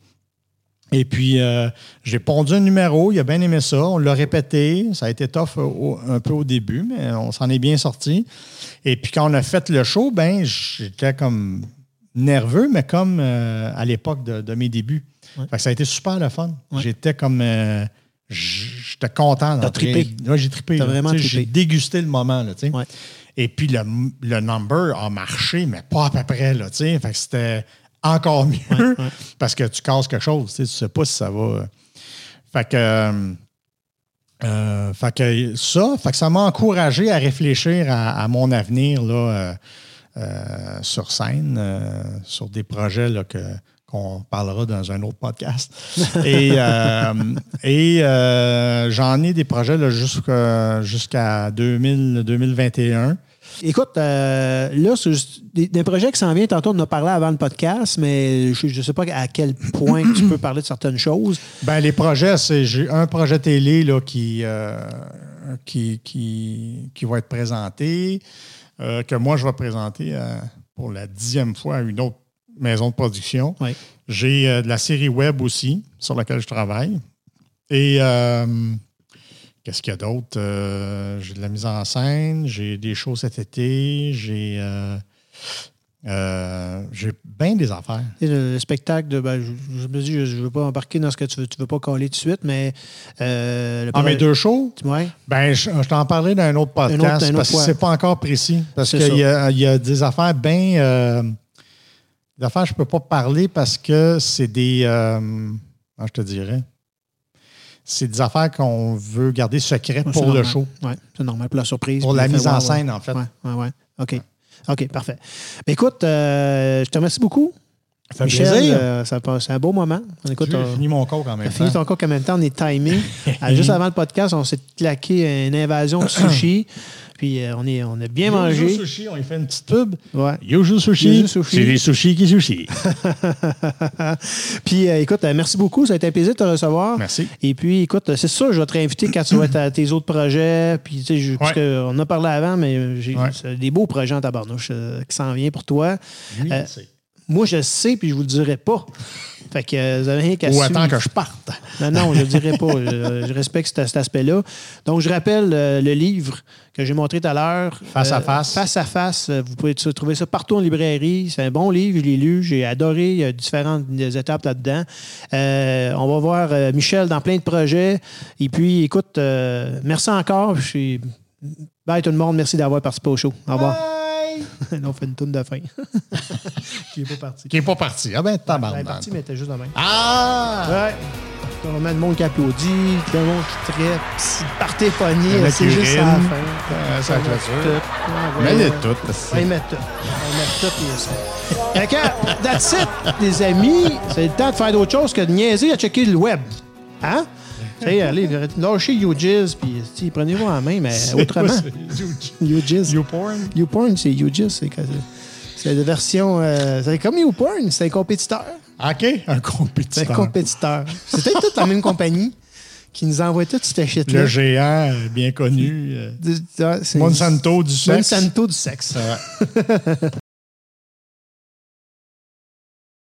S2: Et puis, euh, j'ai pondu un numéro. Il a bien aimé ça. On l'a répété. Ça a été tough au- un peu au début, mais on s'en est bien sorti. Et puis, quand on a fait le show, ben, j'étais comme nerveux, mais comme euh, à l'époque de, de mes débuts.
S1: Ouais.
S2: Fait que ça a été super le fun.
S1: Ouais.
S2: J'étais comme. euh, J'étais content.
S1: T'as trippé.
S2: Ouais, j'ai trippé.
S1: T'as vraiment.
S2: J'ai dégusté le moment. Là.
S1: Ouais.
S2: Et puis, le, le number a marché, mais pas à peu près. Là, fait que c'était encore *laughs* mieux
S1: Ouais,
S2: parce que tu casses quelque chose. Tu sais, pas si ça va. euh. Fait que. euh, euh, fait que ça, fait que ça m'a encouragé à réfléchir à, à mon avenir là, euh, euh, sur scène, sur des projets là, que, qu'on parlera dans un autre podcast. *laughs* et euh, et euh, j'en ai des projets là, jusqu'à, jusqu'à 2000, 2021.
S1: Écoute, euh, là, c'est juste des, des projets qui s'en viennent. Tantôt, on en a parlé avant le podcast, mais je ne sais pas à quel point tu peux parler de certaines choses.
S2: Ben, les projets, c'est j'ai un projet télé là, qui, qui, qui, qui va être présenté, que moi je vais présenter pour la dixième fois à une autre maison de production.
S1: Oui.
S2: J'ai euh, de la série web aussi sur laquelle je travaille. Et euh, qu'est-ce qu'il y a d'autre? Euh, j'ai de la mise en scène, j'ai des shows cet été, j'ai j'ai bien des affaires.
S1: Le, le spectacle de. ben, je, je me dis, je ne veux pas embarquer dans ce que tu veux, tu veux pas coller tout de suite, mais. Le
S2: Ah, mes deux shows?
S1: Ouais.
S2: Ben, je, je t'en parlais dans un autre podcast
S1: Un autre- un autre
S2: parce que c'est pas encore précis. Parce qu'il y y a des affaires bien. Des affaires je peux pas parler parce que c'est des. euh, comment je te dirais? C'est des affaires qu'on veut garder secrètes
S1: Ouais,
S2: pour le show.
S1: Oui, c'est normal. Pour la surprise.
S2: Pour la mise
S1: fait
S2: en scène,
S1: ouais.
S2: en fait.
S1: Oui, oui, oui. OK. OK, parfait. Ben, écoute, euh, je te remercie beaucoup.
S2: Ça
S1: Michel, euh, ça passe- c'est un beau moment. On écoute,
S2: J'ai fini mon coke en même
S1: fini
S2: temps.
S1: ton coq en même temps, on est timé. *laughs* Euh, juste avant le podcast, on s'est claqué une invasion de *clears throat* sushi. Puis euh, on, est, on a bien
S2: Yuzu
S1: mangé.
S2: Sushi, on y fait une petite pub.
S1: Ouais.
S2: Yuzu Sushi,
S1: Yuzu Sushi.
S2: c'est les sushis qui sushi. *laughs*
S1: Puis euh, écoute, euh, merci beaucoup. Ça a été un plaisir de te recevoir.
S2: Merci.
S1: Et puis, écoute, c'est ça, je vais te réinviter quand tu vas être à tes autres projets. Puis, tu sais, je- parce
S2: Ouais.
S1: en a parlé avant, mais j'ai
S2: Ouais.
S1: des beaux projets en tabarnouche euh, qui s'en viennent pour toi. Euh,
S2: c'est-
S1: Moi, je sais, puis je vous le dirai pas. Fait que euh, vous avez rien qu'à
S2: Ou attends que je parte.
S1: Non, non, je ne le dirai pas. Je, je respecte cet, cet aspect-là. Donc, je rappelle euh, le livre que j'ai montré tout à l'heure.
S2: Face à
S1: Euh,
S2: face.
S1: Face à face. Vous pouvez trouver ça partout en librairie. C'est un bon livre. Je l'ai lu. J'ai adoré. Il y a différentes étapes là-dedans. Euh, on va voir euh, Michel dans plein de projets. Et puis, écoute, euh, merci encore. Je suis... Bye tout le monde. Merci d'avoir participé au show. Au revoir. *laughs* On fait une tourne de fin. *laughs* Qui n'est pas parti.
S2: Qui n'est pas parti. Ah ben,
S1: Elle est
S2: tabarnak.
S1: partie, mais elle était juste de même.
S2: Ah!
S1: Ouais. T'as vraiment le monde qui applaudit, tout le monde qui traite,
S2: en a
S1: c'est juste à la fin.
S2: Euh, ça
S1: On met
S2: clôture.
S1: tout. Ouais,
S2: Mais les.
S1: Ouais, ils mettent tout. Ils mettent tout, et ça. Fait que, that's it, les amis. C'est le temps de faire d'autres choses que de niaiser à checker le web. Hein? Sais, allez, lâchez YouJizz, puis prenez-vous en main, mais autrement. YouJizz?
S2: YouPorn?
S1: YouPorn, c'est YouJizz. C'est c'est la version. euh, c'est comme YouPorn, c'est un compétiteur.
S2: OK, un
S1: C'est un
S2: compétiteur.
S1: compétiteur. Peut-être toute la même compagnie qui nous envoie toute cette shit-là.
S2: Le géant euh, bien connu. euh,
S1: ah,
S2: Monsanto du sexe.
S1: Monsanto du sexe.
S2: Ouais. *laughs*